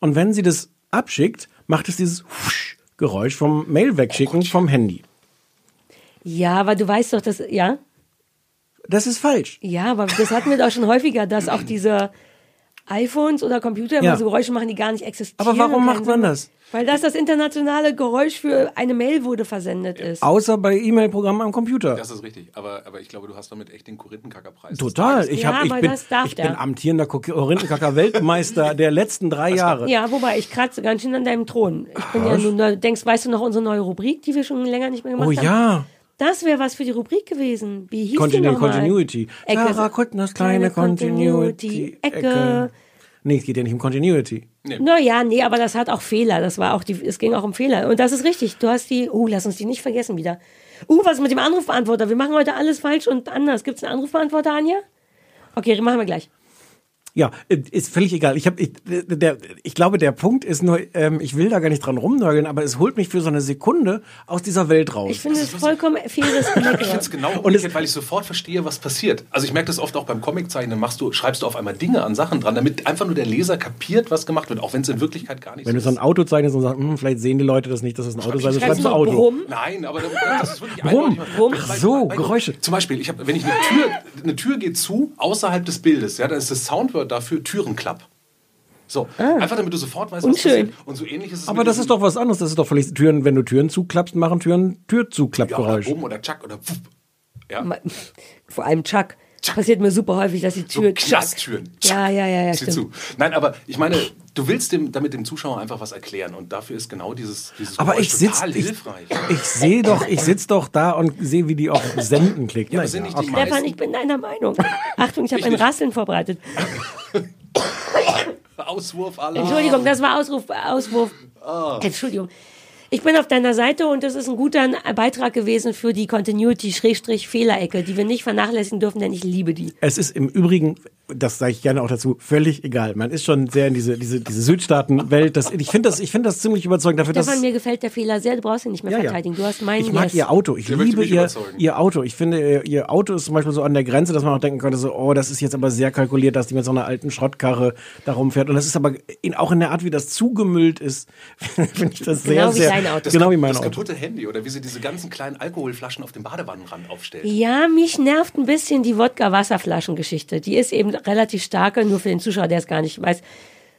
Und wenn sie das abschickt, macht es dieses Husch Geräusch vom Mail wegschicken vom Handy. Ja, aber du weißt doch, dass, ja? Das ist falsch. Ja, aber das hatten wir doch schon häufiger, dass auch diese iPhones oder Computer Ja. so Geräusche machen, die gar nicht existieren. Aber warum macht man Sinn- das? Weil das das internationale Geräusch für eine Mail wurde versendet ist. Außer bei E-Mail-Programmen am Computer. Das ist richtig. Aber, aber ich glaube, du hast damit echt den Korinthenkackerpreis. Total. Ich, Ja, hab, ich, aber bin, ich bin der. amtierender Korinthenkacker-Weltmeister der letzten drei Jahre. Ja, wobei, ich kratze ganz schön an deinem Thron. Ich bin ja nun, du denkst, weißt du noch unsere neue Rubrik, die wir schon länger nicht mehr gemacht Oh haben? Das wäre was für die Rubrik gewesen. Wie hieß Continu die nochmal? Continuity. Ecke. Sarah Kuttners kleine Continuity. Ecke. Nee, es geht ja nicht um Continuity. Naja, nee, aber das hat auch Fehler. Das war auch die, es ging auch um Fehler. Und das ist richtig. Du hast die, oh, lass uns die nicht vergessen wieder. Uh, was ist mit dem Anrufbeantworter? Wir machen heute alles falsch und anders. Gibt es einen Anrufbeantworter, Anja? Okay, machen wir gleich. Ja, äh, ist völlig egal. Ich, hab, ich, der, ich glaube, der Punkt ist nur, ähm, ich will da gar nicht dran rumnörgeln, aber es holt mich für so eine Sekunde aus dieser Welt raus. Ich finde es vollkommen faires Ich finde es genau Und umgekehrt, weil ich sofort verstehe, was passiert. Also ich merke das oft auch beim Comiczeichnen, machst du, schreibst du auf einmal Dinge an Sachen dran, damit einfach nur der Leser kapiert, was gemacht wird, auch wenn es in Wirklichkeit gar nicht Wenn du so so ein Auto zeichnest und sagst, hm, vielleicht sehen die Leute das nicht, dass es ein Auto sei, dann Schreibst du Auto. Brumm? Nein, aber das ist wirklich Brumm. Brumm. Ach so, weil- weil- Geräusche. Zum Beispiel, ich hab, wenn ich eine Tür, eine Tür geht zu, außerhalb des Bildes, ja, dann ist das Soundword dafür Türenklapp. So, einfach damit du sofort weißt, was Unschön. passiert. Und so ähnlich ist es Aber das ist doch was anderes. Das ist doch völlig Türen, wenn du Türen zuklappst, machen Türen ja, oder. Bumm oder Chuck oder Wupp. Ja, Vor allem Chuck. Passiert mir super häufig, dass die so Tür Knasttüren. Ja, ja, ja, ja, Sieh stimmt. zu. Nein, aber ich meine, du willst dem, damit dem Zuschauer einfach was erklären und dafür ist genau dieses, dieses Aber Geräusch ich sitz, total ich, hilfreich. ich sehe doch, ich sitz doch da und sehe, wie die auf Senden klickt. Ja, nicht die okay. Stefan, ich bin deiner Meinung. Achtung, ich habe Ich ein nicht. Rasseln vorbereitet. Auswurf aller. Entschuldigung, das war Ausruf, Auswurf. Ah. Entschuldigung. Ich bin auf deiner Seite und das ist ein guter Beitrag gewesen für die Continuity-Fehlerecke, die wir nicht vernachlässigen dürfen, denn ich liebe die. Es ist im Übrigen, das sage ich gerne auch dazu, völlig egal. Man ist schon sehr in diese, diese, diese Südstaaten-Welt. Das, ich finde das, ich finde das ziemlich überzeugend dafür, dass. Stefan, mir gefällt der Fehler sehr, du brauchst ihn nicht mehr Ja, verteidigen. Du hast meinen Ich mag Yes. ihr Auto. Ich Der möchte liebe ihr, ihr Auto. Ich finde, ihr, ihr Auto ist zum Beispiel so an der Grenze, dass man auch denken könnte, so, oh, das ist jetzt aber sehr kalkuliert, dass die mit so einer alten Schrottkarre da rumfährt. Und das ist aber in, auch in der Art, wie das zugemüllt ist, finde ich das sehr, Genau wie sehr, dein Auto. genau wie mein das Auto. kaputte Handy oder wie sie diese ganzen kleinen Alkoholflaschen auf dem Badewannenrand aufstellt. Ja, mich nervt ein bisschen die Wodka-Wasserflaschen-Geschichte. Die ist eben relativ starke, nur für den Zuschauer, der es gar nicht weiß.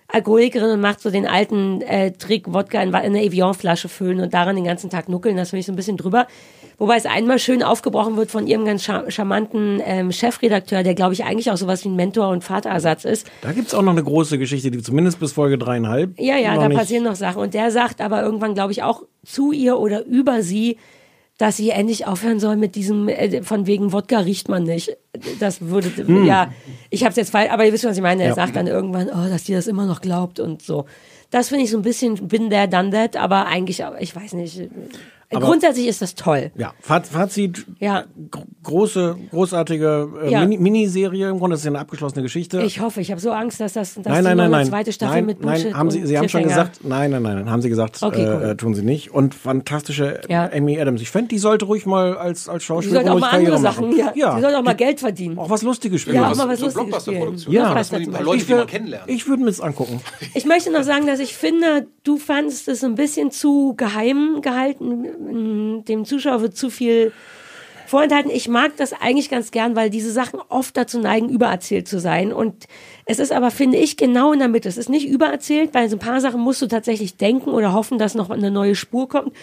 Alkoholikerin und macht so den alten äh, Trick, Wodka in, in eine Evian-Flasche füllen und daran den ganzen Tag nuckeln. Das finde ich so ein bisschen drüber. Wobei es einmal schön aufgebrochen wird von ihrem ganz char charmanten ähm, Chefredakteur, der, glaube ich, eigentlich auch sowas wie ein Mentor- und Vaterersatz ist. Da gibt's auch noch eine große Geschichte, die zumindest bis Folge dreieinhalb. Ja, ja, da nicht- passieren noch Sachen. Und der sagt aber irgendwann, glaube ich, auch zu ihr oder über sie, dass sie endlich aufhören soll mit diesem, äh, von wegen Wodka riecht man nicht. Das würde, ja, ich habe es jetzt falsch, aber ihr wisst, was ich meine. Er Ja. sagt dann irgendwann, oh, dass die das immer noch glaubt und so. Das finde ich so ein bisschen, bin there, done that, aber eigentlich, ich weiß nicht. Grundsätzlich ist das toll. Ja, Faz- Fazit, Ja. gro- große, großartige äh, Ja. Mini Miniserie, im Grunde ist es ja eine abgeschlossene Geschichte. Ich hoffe, ich habe so Angst, dass das dass nein, die nein, nein, eine nein. zweite Staffel nein, mit Bullshit nein, haben Sie, Sie haben schon gesagt, nein, nein, nein, haben Sie gesagt, Okay, äh, cool. äh, tun Sie nicht. Und fantastische Ja. Amy Adams. Ich fände, die sollte ruhig mal als, als Sie Schauspielerin sollte auch mal Karriere andere Sachen, machen. ja. Sie sollte auch mal Geld verdienen. Auch was Lustiges spielen. Ja, auch mal was so Lustiges spielen. Ja. dass man die paar Leute, ich die man kennenlernt. ich würde mir das angucken. Ich möchte noch sagen, dass ich finde, du fandest es ein bisschen zu geheim gehalten. Dem Zuschauer wird zu viel vorenthalten. Ich mag das eigentlich ganz gern, weil diese Sachen oft dazu neigen, übererzählt zu sein. Und es ist aber, finde ich, genau in der Mitte. Es ist nicht übererzählt, weil so ein paar Sachen musst du tatsächlich denken oder hoffen, dass noch eine neue Spur kommt.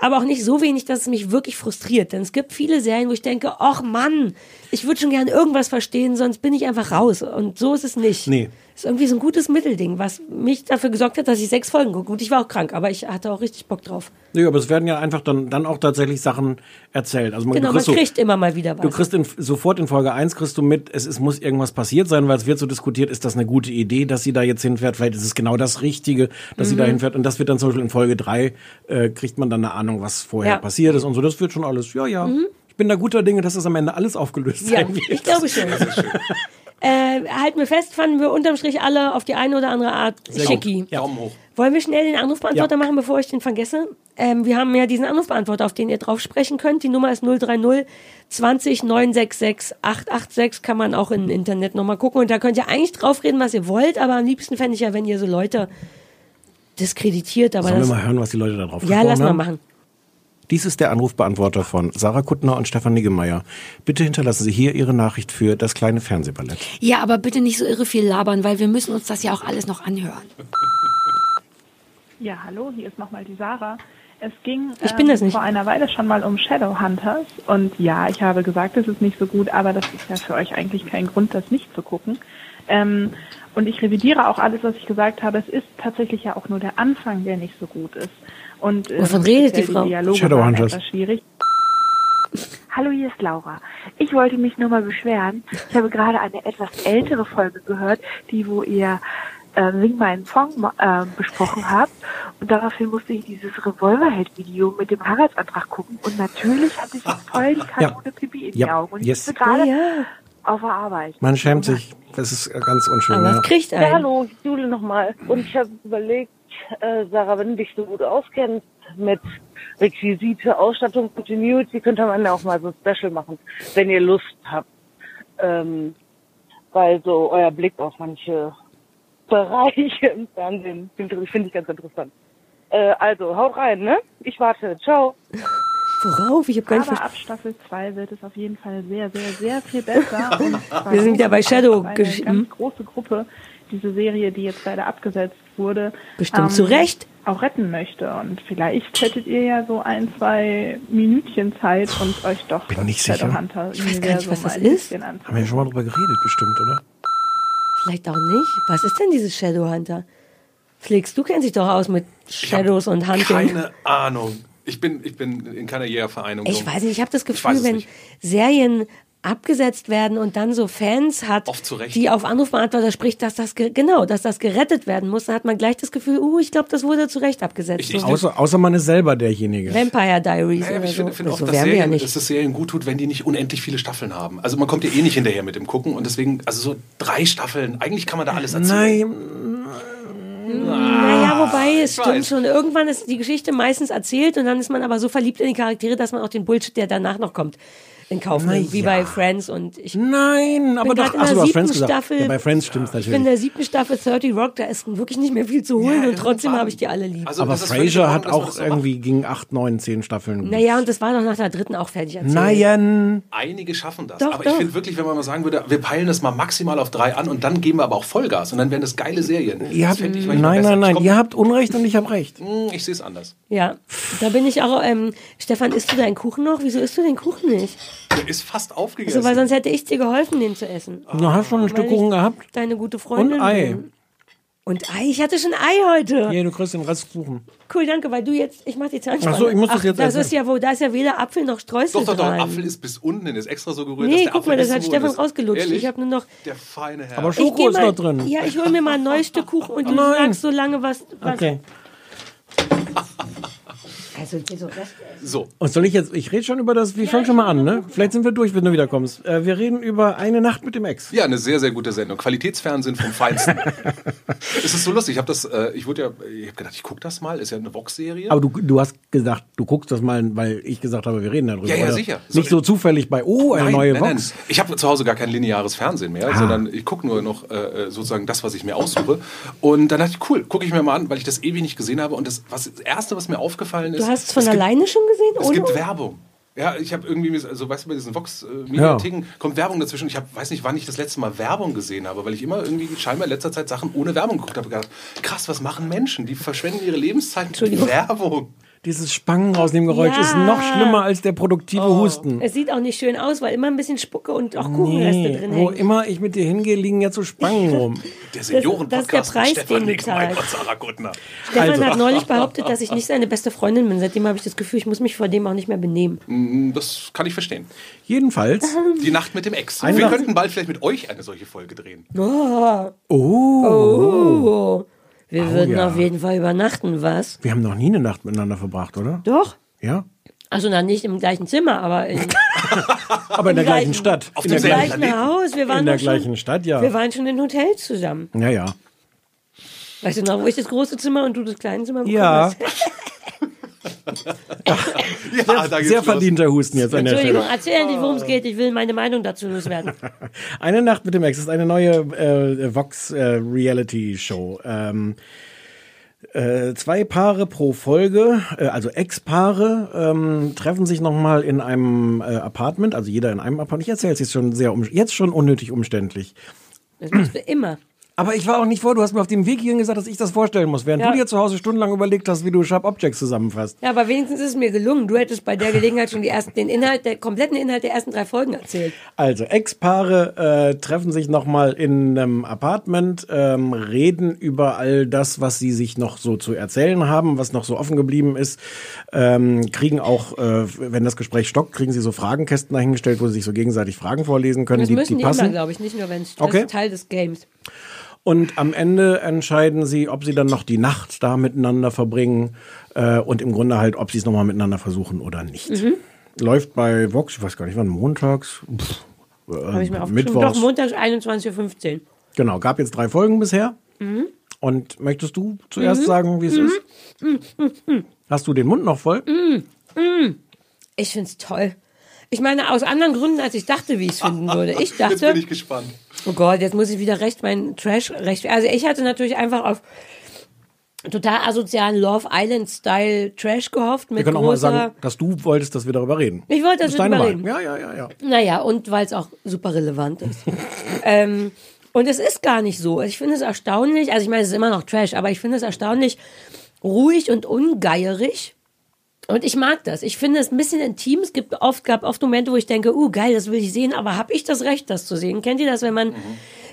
Aber auch nicht so wenig, dass es mich wirklich frustriert. Denn es gibt viele Serien, wo ich denke, ach Mann, ich würde schon gern irgendwas verstehen, sonst bin ich einfach raus. Und so ist es nicht. Nee. Ist irgendwie so ein gutes Mittelding, was mich dafür gesorgt hat, dass ich sechs Folgen gucke. Gut, ich war auch krank, aber ich hatte auch richtig Bock drauf. Nee, aber es werden ja einfach dann, dann auch tatsächlich Sachen erzählt. Also man, Genau, man kriegst so, kriegt immer mal wieder was. Du kriegst in, sofort in Folge 1 kriegst du mit, es, es muss irgendwas passiert sein, weil es wird so diskutiert, ist das eine gute Idee, dass sie da jetzt hinfährt? Vielleicht ist es genau das Richtige, dass sie da Mhm. hinfährt. Und das wird dann zum Beispiel in Folge 3, äh, kriegt man dann eine Ahnung, was vorher Ja. Mhm. passiert ist und so. Das wird schon alles, ja, ja. Ich bin da guter Dinge, dass das am Ende alles aufgelöst ja, sein wird. ich glaube schon. Äh, halten wir fest, fanden wir unterm Strich alle auf die eine oder andere Art schicki. Daumen hoch. Wollen wir schnell den Anrufbeantworter Ja. machen, bevor ich den vergesse? Ähm, wir haben ja diesen Anrufbeantworter, auf den ihr drauf sprechen könnt. Die Nummer ist 030 20 966 886. Kann man auch im Internet nochmal gucken. Und da könnt ihr eigentlich draufreden, was ihr wollt. Aber am liebsten fände ich ja, wenn ihr so Leute diskreditiert. Aber Sollen wir das, mal hören, was die Leute da drauf ja, lass mal haben? machen. Dies ist der Anrufbeantworter von Sarah Kuttner und Stefan Niggemeier. Bitte hinterlassen Sie hier Ihre Nachricht für das kleine Fernsehballett. Ja, aber bitte nicht so irre viel labern, weil wir müssen uns das ja auch alles noch anhören. Ja, hallo, hier ist nochmal die Sarah. Es ging Ich bin das nicht. vor einer Weile schon mal um Shadowhunters und ja, ich habe gesagt, es ist nicht so gut, aber das ist ja für euch eigentlich kein Grund, das nicht zu gucken. Ähm, und ich revidiere auch alles, was ich gesagt habe. Es ist tatsächlich ja auch nur der Anfang, der nicht so gut ist. Und äh, Wovon redet die Frau? Dialoge Shadowhunters. waren etwas schwierig. Hallo, hier ist Laura. Ich wollte mich nur mal beschweren. Ich habe gerade eine etwas ältere Folge gehört, die, wo ihr äh, Sing meinen Song äh, besprochen habt. Und daraufhin musste ich dieses Revolverheld-Video mit dem Heiratsantrag gucken. Und natürlich hatte ich voll die Kanone Pipi in die Ja. Augen. Und Yes. ich bin gerade ja. auf der Arbeit. Man schämt sich. Das ist ganz unschön. Aber Ja. kriegt Ja, einen. hallo, Jule nochmal. Und ich habe überlegt, äh, Sarah, wenn du dich so gut auskennst mit Requisite, Ausstattung, Continuity, könnte man ja auch mal so ein Special machen, wenn ihr Lust habt. Ähm, weil so euer Blick auf manche Bereiche im Fernsehen finde find ich ganz interessant. Äh, also, haut rein, ne? Ich warte. Ciao. Worauf? Ich habe gar nicht Aber ab Staffel 2 wird es auf jeden Fall sehr, sehr, sehr viel besser. Wir sind wieder bei Shadow eine gesch- hm? ganz große Gruppe, diese Serie, die jetzt leider abgesetzt wurde, ähm, Bestimmt zu Recht. auch retten möchte. Und vielleicht hättet ihr ja so ein, zwei Minütchen Zeit und euch doch Bin nicht sicher. Ich weiß gar nicht, was das ist. Haben wir ja schon mal drüber geredet, bestimmt, oder? Vielleicht auch nicht. Was ist denn dieses Shadowhunter? Flix, du kennst dich doch aus mit Shadows und Hunting. Keine Ahnung. Ich bin, ich bin in keiner Jägervereinigung. Ich weiß nicht, ich habe das Gefühl, wenn nicht. Serien abgesetzt werden und dann so Fans hat, die auf Anrufbeantworter spricht, dass das ge- genau, dass das gerettet werden muss, dann hat man gleich das Gefühl, uh, ich glaube, das wurde zu Recht abgesetzt. Ich- ich- so. Außer, außer man ist selber derjenige. Vampire Diaries Naja, ich so. finde, finde auch, so dass, ja Serien, nicht. dass es Serien gut tut, wenn die nicht unendlich viele Staffeln haben. Also man kommt ja eh nicht hinterher mit dem Gucken und deswegen, also so drei Staffeln, eigentlich kann man da alles erzählen. Nein, Naja, wobei, es ich stimmt weiß. schon. Irgendwann ist die Geschichte meistens erzählt und dann ist man aber so verliebt in die Charaktere, dass man auch den Bullshit, der danach noch kommt, in Kauf Na nimmt. Wie ja. bei Friends und ich nein, aber bin doch. in Ach, der du hast siebten. Staffel. Ja, bei Friends stimmt's Ich bin in natürlich. der siebten Staffel 30 Rock, da ist wirklich nicht mehr viel zu holen und trotzdem habe ich die alle lieb. Also Aber Frasier hat auch irgendwie gegen acht, neun, zehn Staffeln. Naja, und das war doch nach der dritten auch fertig erzählt. Nein. Einige schaffen das. Doch, aber doch. ich finde wirklich, wenn man mal sagen würde, wir peilen das mal maximal auf drei an und dann geben wir aber auch Vollgas und dann wären das geile Serien. Ihr das habt, nein, nein, nein. Ihr habt Unrecht und ich habe Recht. Hm, Ich sehe es anders. Ja, da bin ich auch. Ähm, Stefan, isst du deinen Kuchen noch? Wieso isst du den Kuchen nicht? Der ist fast aufgegessen. Also, weil sonst hätte ich dir geholfen, den zu essen. Du hast schon ein Stück Kuchen gehabt. Deine gute Freundin. Und Ei. bin. Und Ei, ich hatte schon Ei heute. Hier, du kriegst den Rest Kuchen. Cool, danke, weil du jetzt, ich mach die Zahnspange. Ach so, ich muss das jetzt Das essen. ist ja wo, da ist ja weder Apfel noch Streusel doch, doch, doch, dran. Apfel ist bis unten hin, ist extra so gerührt, dass nee, der guck Apfel mal, das hat Stefan ist. rausgelutscht. Ehrlich? Ich habe nur noch. Der feine Herr. Aber Ich Schoko geh ist mal, noch drin. Ja, ich hole mir mal ein neues Stück Kuchen und du Nein. sagst so lange was. was Okay. Also, so, so, Und soll ich jetzt, ich rede schon über das, wir fangen schon mal an, ne? Vielleicht sind wir durch, wenn du wiederkommst. Äh, wir reden über eine Nacht mit dem Ex. Ja, eine sehr, sehr gute Sendung. Qualitätsfernsehen vom Feinsten. es ist so lustig. Ich habe das, äh, ich wurde ja, ich habe gedacht, ich gucke das mal. Ist ja eine Vox-Serie. Aber du, du hast gesagt, du guckst das mal, weil ich gesagt habe, wir reden darüber. Ja, ja, oder? sicher. Nicht So- so zufällig bei, oh, eine Nein, neue nein, nein. Vox. Ich habe zu Hause gar kein lineares Fernsehen mehr, Ah. sondern ich gucke nur noch äh, sozusagen das, was ich mir aussuche. Und dann dachte ich, cool, gucke ich mir mal an, weil ich das ewig nicht gesehen habe. Und das, was, das Erste, was mir aufgefallen ist... du hast es von es gibt- alleine schon gesehen? Es ohne gibt? Werbung. Ja, ich habe irgendwie, also weißt du, bei diesen Vox-Mediatheken kommt Werbung dazwischen. Ich hab, weiß nicht, wann ich das letzte Mal Werbung gesehen habe, weil ich immer irgendwie scheinbar in letzter Zeit Sachen ohne Werbung geguckt habe. gedacht, krass, was machen Menschen? Die verschwenden ihre Lebenszeit mit. Werbung. Dieses Spangen aus dem Geräusch Ja. ist noch schlimmer als der produktive Oh. Husten. Es sieht auch nicht schön aus, weil immer ein bisschen Spucke und auch Kuchenreste Nee, drin wo hängen. immer ich mit dir hingehe, liegen jetzt so Spangen rum. Der das Senioren-Podcast ist der Preis, Stefan den Kuttner. Stefan Also. hat neulich behauptet, dass ich nicht seine beste Freundin bin. Seitdem habe ich das Gefühl, ich muss mich vor dem auch nicht mehr benehmen. Hm, Das kann ich verstehen. Jedenfalls. Die Nacht mit dem Ex. Eine Wir Nacht- könnten bald vielleicht mit euch eine solche Folge drehen. Oh, Oh, oh. Wir würden ja. auf jeden Fall übernachten, was? wir haben noch nie eine Nacht miteinander verbracht, oder? Doch. Ja. Also dann nicht im gleichen Zimmer, aber in, Aber in der gleichen gleichen- Stadt. auf in der dem im gleichen Planeten. Haus. Wir waren in der gleichen schon, Stadt, ja. Wir waren schon in Hotels zusammen. Ja, ja. Weißt du noch, wo ich das große Zimmer und du das kleine Zimmer bekommen Ja. hast? Ja, da geht's Sehr verdienter Husten jetzt an der Entschuldigung, Stelle. erzähl endlich, worum es geht. Ich will meine Meinung dazu loswerden. Eine Nacht mit dem Ex ist eine neue äh, Vox äh, Reality Show. Ähm, Äh, zwei Paare pro Folge, äh, also Ex-Paare, ähm, treffen sich nochmal in einem äh, Apartment, also jeder in einem Apartment. Ich erzähle es jetzt schon sehr, um, jetzt schon unnötig umständlich. Das machst du immer. Aber ich war auch nicht vor, du hast mir auf dem Weg hierhin gesagt, dass ich das vorstellen muss, während Ja. du dir zu Hause stundenlang überlegt hast, wie du Sharp Objects zusammenfasst. Ja, aber wenigstens ist es mir gelungen. Du hättest bei der Gelegenheit schon die ersten, den Inhalt, der kompletten Inhalt der ersten drei Folgen erzählt. Also, Ex-Paare äh, treffen sich nochmal in einem Apartment, ähm, reden über all das, was sie sich noch so zu erzählen haben, was noch so offen geblieben ist, ähm, kriegen auch, äh, wenn das Gespräch stockt, kriegen sie so Fragenkästen dahingestellt, wo sie sich so gegenseitig Fragen vorlesen können, Das die, müssen die die passen. glaube ich, nicht nur wenn es Okay. ist Teil des Games. Und am Ende entscheiden sie, ob sie dann noch die Nacht da miteinander verbringen äh, und im Grunde halt, ob sie es nochmal miteinander versuchen oder nicht. Mhm. Läuft bei Vox, ich weiß gar nicht wann, montags, pff, äh, ich mir. Mittwochs. Doch, montags 21.15 Uhr. Genau, gab jetzt drei Folgen bisher. Mhm. Und möchtest du zuerst Mhm. sagen, wie es Mhm. ist? Mhm. Mhm. Hast du den Mund noch voll? Ich find's toll. Ich meine, aus anderen Gründen, als ich dachte, wie ich es finden würde. Ich dachte, Jetzt bin ich gespannt. Oh Gott, jetzt muss ich wieder recht mein Trash recht. Also ich hatte natürlich einfach auf total asozialen Love Island Style Trash gehofft Wir mit können auch mal sagen, dass du wolltest, dass wir darüber reden. Ich wollte, Das dass ist wir darüber reden. Ja, ja, ja, ja. Naja, und weil es auch super relevant ist. ähm, und es ist gar nicht so. Ich finde es erstaunlich, also ich meine, es ist immer noch Trash, aber ich finde es erstaunlich ruhig und ungeierig. Und ich mag das. Ich finde es ein bisschen intim. Es gibt oft, gab oft Momente, wo ich denke, uh, geil, das will ich sehen, aber habe ich das Recht, das zu sehen? Kennt ihr das, wenn man,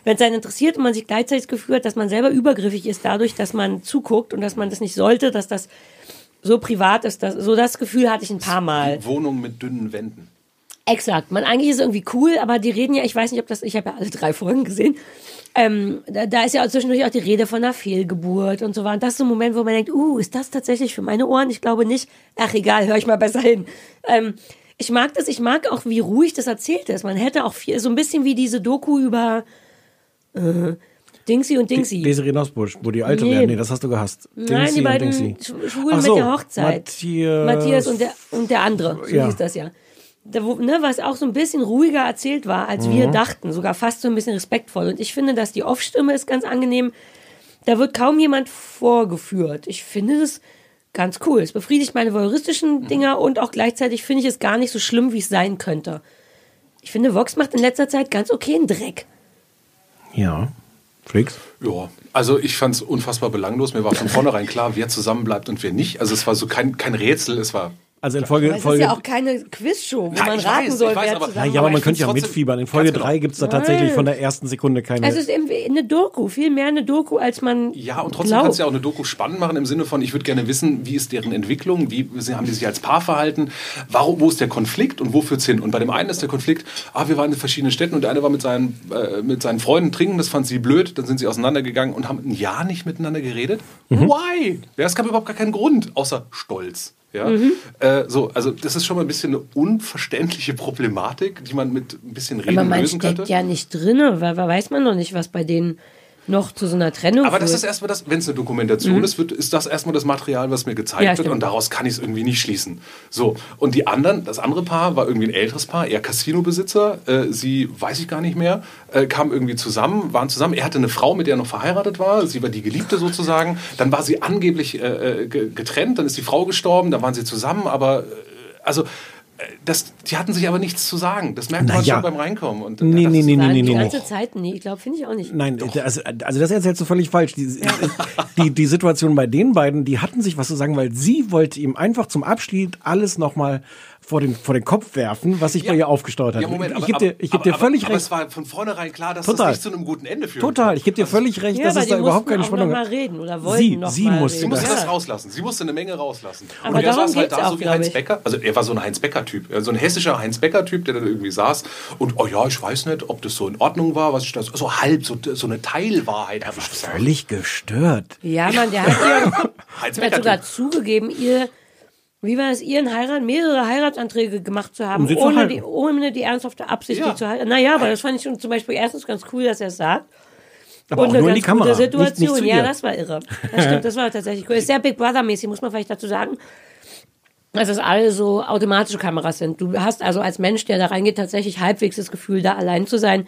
wenn es einen interessiert und man sich gleichzeitig das Gefühl hat, dass man selber übergriffig ist dadurch, dass man zuguckt und dass man das nicht sollte, dass das so privat ist, dass, so das Gefühl hatte ich ein paar Mal. Wohnung mit dünnen Wänden. Exakt. Man eigentlich ist es irgendwie cool, aber die reden ja, ich weiß nicht, ob das, ich habe ja alle drei Folgen gesehen. Ähm, da, da ist ja auch zwischendurch auch die Rede von einer Fehlgeburt und so weiter. Und das ist so ein Moment, wo man denkt, uh, ist das tatsächlich für meine Ohren? Ich glaube nicht. Ach egal, höre ich mal besser hin. Ähm, ich mag das, ich mag auch, wie ruhig das erzählt ist. Man hätte auch viel, so ein bisschen wie diese Doku über äh, Dingsy und Dingsy. Desiree Nosbusch, wo die Alte Nee. werden. Nee, das hast du gehasst. Nein, Dingsy die und beiden Schwulen so, mit der Hochzeit. Matthias- Matthias und der, und der andere, so Ja. hieß das ja. Da, wo, ne, was auch so ein bisschen ruhiger erzählt war, als wir Mhm. dachten, sogar fast so ein bisschen respektvoll. Und ich finde, dass die Off-Stimme ist ganz angenehm. Da wird kaum jemand vorgeführt. Ich finde das ganz cool. Es befriedigt meine voyeuristischen Dinger und auch gleichzeitig finde ich es gar nicht so schlimm, wie es sein könnte. Ich finde, Vox macht in letzter Zeit ganz okay einen Dreck. Ja. Flix? Ja, also ich fand es unfassbar belanglos. Mir war von vornherein klar, wer zusammenbleibt und wer nicht. Also es war so kein, kein Rätsel, es war. Also in Folge, Aber es ist Folge ja auch keine Quizshow, wo Nein, man raten weiß, soll, weiß, wer aber- zusammen ja, aber man könnte ja find's mitfiebern. In Folge Ganz 3 gibt's da tatsächlich von der ersten Sekunde keine. Also es ist irgendwie eine Doku, viel mehr eine Doku, als man Ja, und trotzdem kannst du ja auch eine Doku spannend machen im Sinne von, ich würde gerne wissen, wie ist deren Entwicklung, wie haben die sich als Paar verhalten, warum, wo ist der Konflikt und wo führt's hin? Und bei dem einen ist der Konflikt, ah, wir waren in verschiedenen Städten und der eine war mit seinen, äh, mit seinen Freunden trinken, das fand sie blöd, dann sind sie auseinandergegangen und haben ein Jahr nicht miteinander geredet. Mhm. Why? Ja, es gab überhaupt gar keinen Grund, außer Stolz. Ja? Mhm. Äh, so, also das ist schon mal ein bisschen eine unverständliche Problematik, die man mit ein bisschen Reden Aber man lösen steckt könnte. ja nicht drinne, weil weil weiß man noch nicht, was bei denen noch zu so einer Trennung Aber das führt. ist erstmal das, wenn es eine Dokumentation Mhm. ist, wird, ist das erstmal das Material, was mir gezeigt Ja, wird und daraus kann ich es irgendwie nicht schließen. So, und die anderen, das andere Paar war irgendwie ein älteres Paar, eher Casino-Besitzer, äh, sie, weiß ich gar nicht mehr, äh, kamen irgendwie zusammen, waren zusammen, er hatte eine Frau, mit der er noch verheiratet war, sie war die Geliebte sozusagen, dann war sie angeblich äh, äh, ge- getrennt, dann ist die Frau gestorben, dann waren sie zusammen, aber, äh, also, das, die hatten sich aber nichts zu sagen. Das merkt man ja. schon beim Reinkommen. Und Nee, nee, nee, nee, Waren nee, die nee. ganze Zeit? Nee, ich glaube, finde ich auch nicht. Nein, also, also das erzählst du völlig falsch. Die, die, die Situation bei den beiden, die hatten sich was zu sagen, weil sie wollte ihm einfach zum Abschied alles nochmal vor den, vor den Kopf werfen, was sich bei ihr aufgestaut hat. Ja, Moment, ich aber, gebe dir, ich geb aber, dir aber, völlig aber recht. es war von vornherein klar, dass Total. das nicht zu einem guten Ende führt. Total, ich gebe dir völlig recht, Ja, dass aber es da überhaupt keine Spannung gab. reden oder wollten Sie, noch sie mal musste Sie reden. musste Ja. das rauslassen. Sie musste eine Menge rauslassen. Aber und er darum saß halt da auch, so wie Heinz ich. Becker. Also er war so ein Heinz Becker-Typ. So ein hessischer Heinz Becker-Typ, der da irgendwie saß. Und oh ja, ich weiß nicht, ob das so in Ordnung war, was ich da so, so halb, so, so eine Teilwahrheit habe ich gesagt. Völlig gestört. Ja, Mann, der hat ihr der sogar zugegeben, ihr, wie war es, ihren Heirat, mehrere Heiratsanträge gemacht zu haben, Um zu ohne die, ohne die ernsthafte Absicht, Ja. die zu halten. Naja, aber das fand ich schon zum Beispiel erstens ganz cool, dass er es sagt. Aber auch und eine nur ganz die Kamera, gute nicht- nicht Situation. ja, das war irre. Das stimmt, das war tatsächlich cool. Ist sehr Big Brother-mäßig, muss man vielleicht dazu sagen. Dass es alle so automatische Kameras sind. Du hast also als Mensch, der da reingeht, tatsächlich halbwegs das Gefühl, da allein zu sein.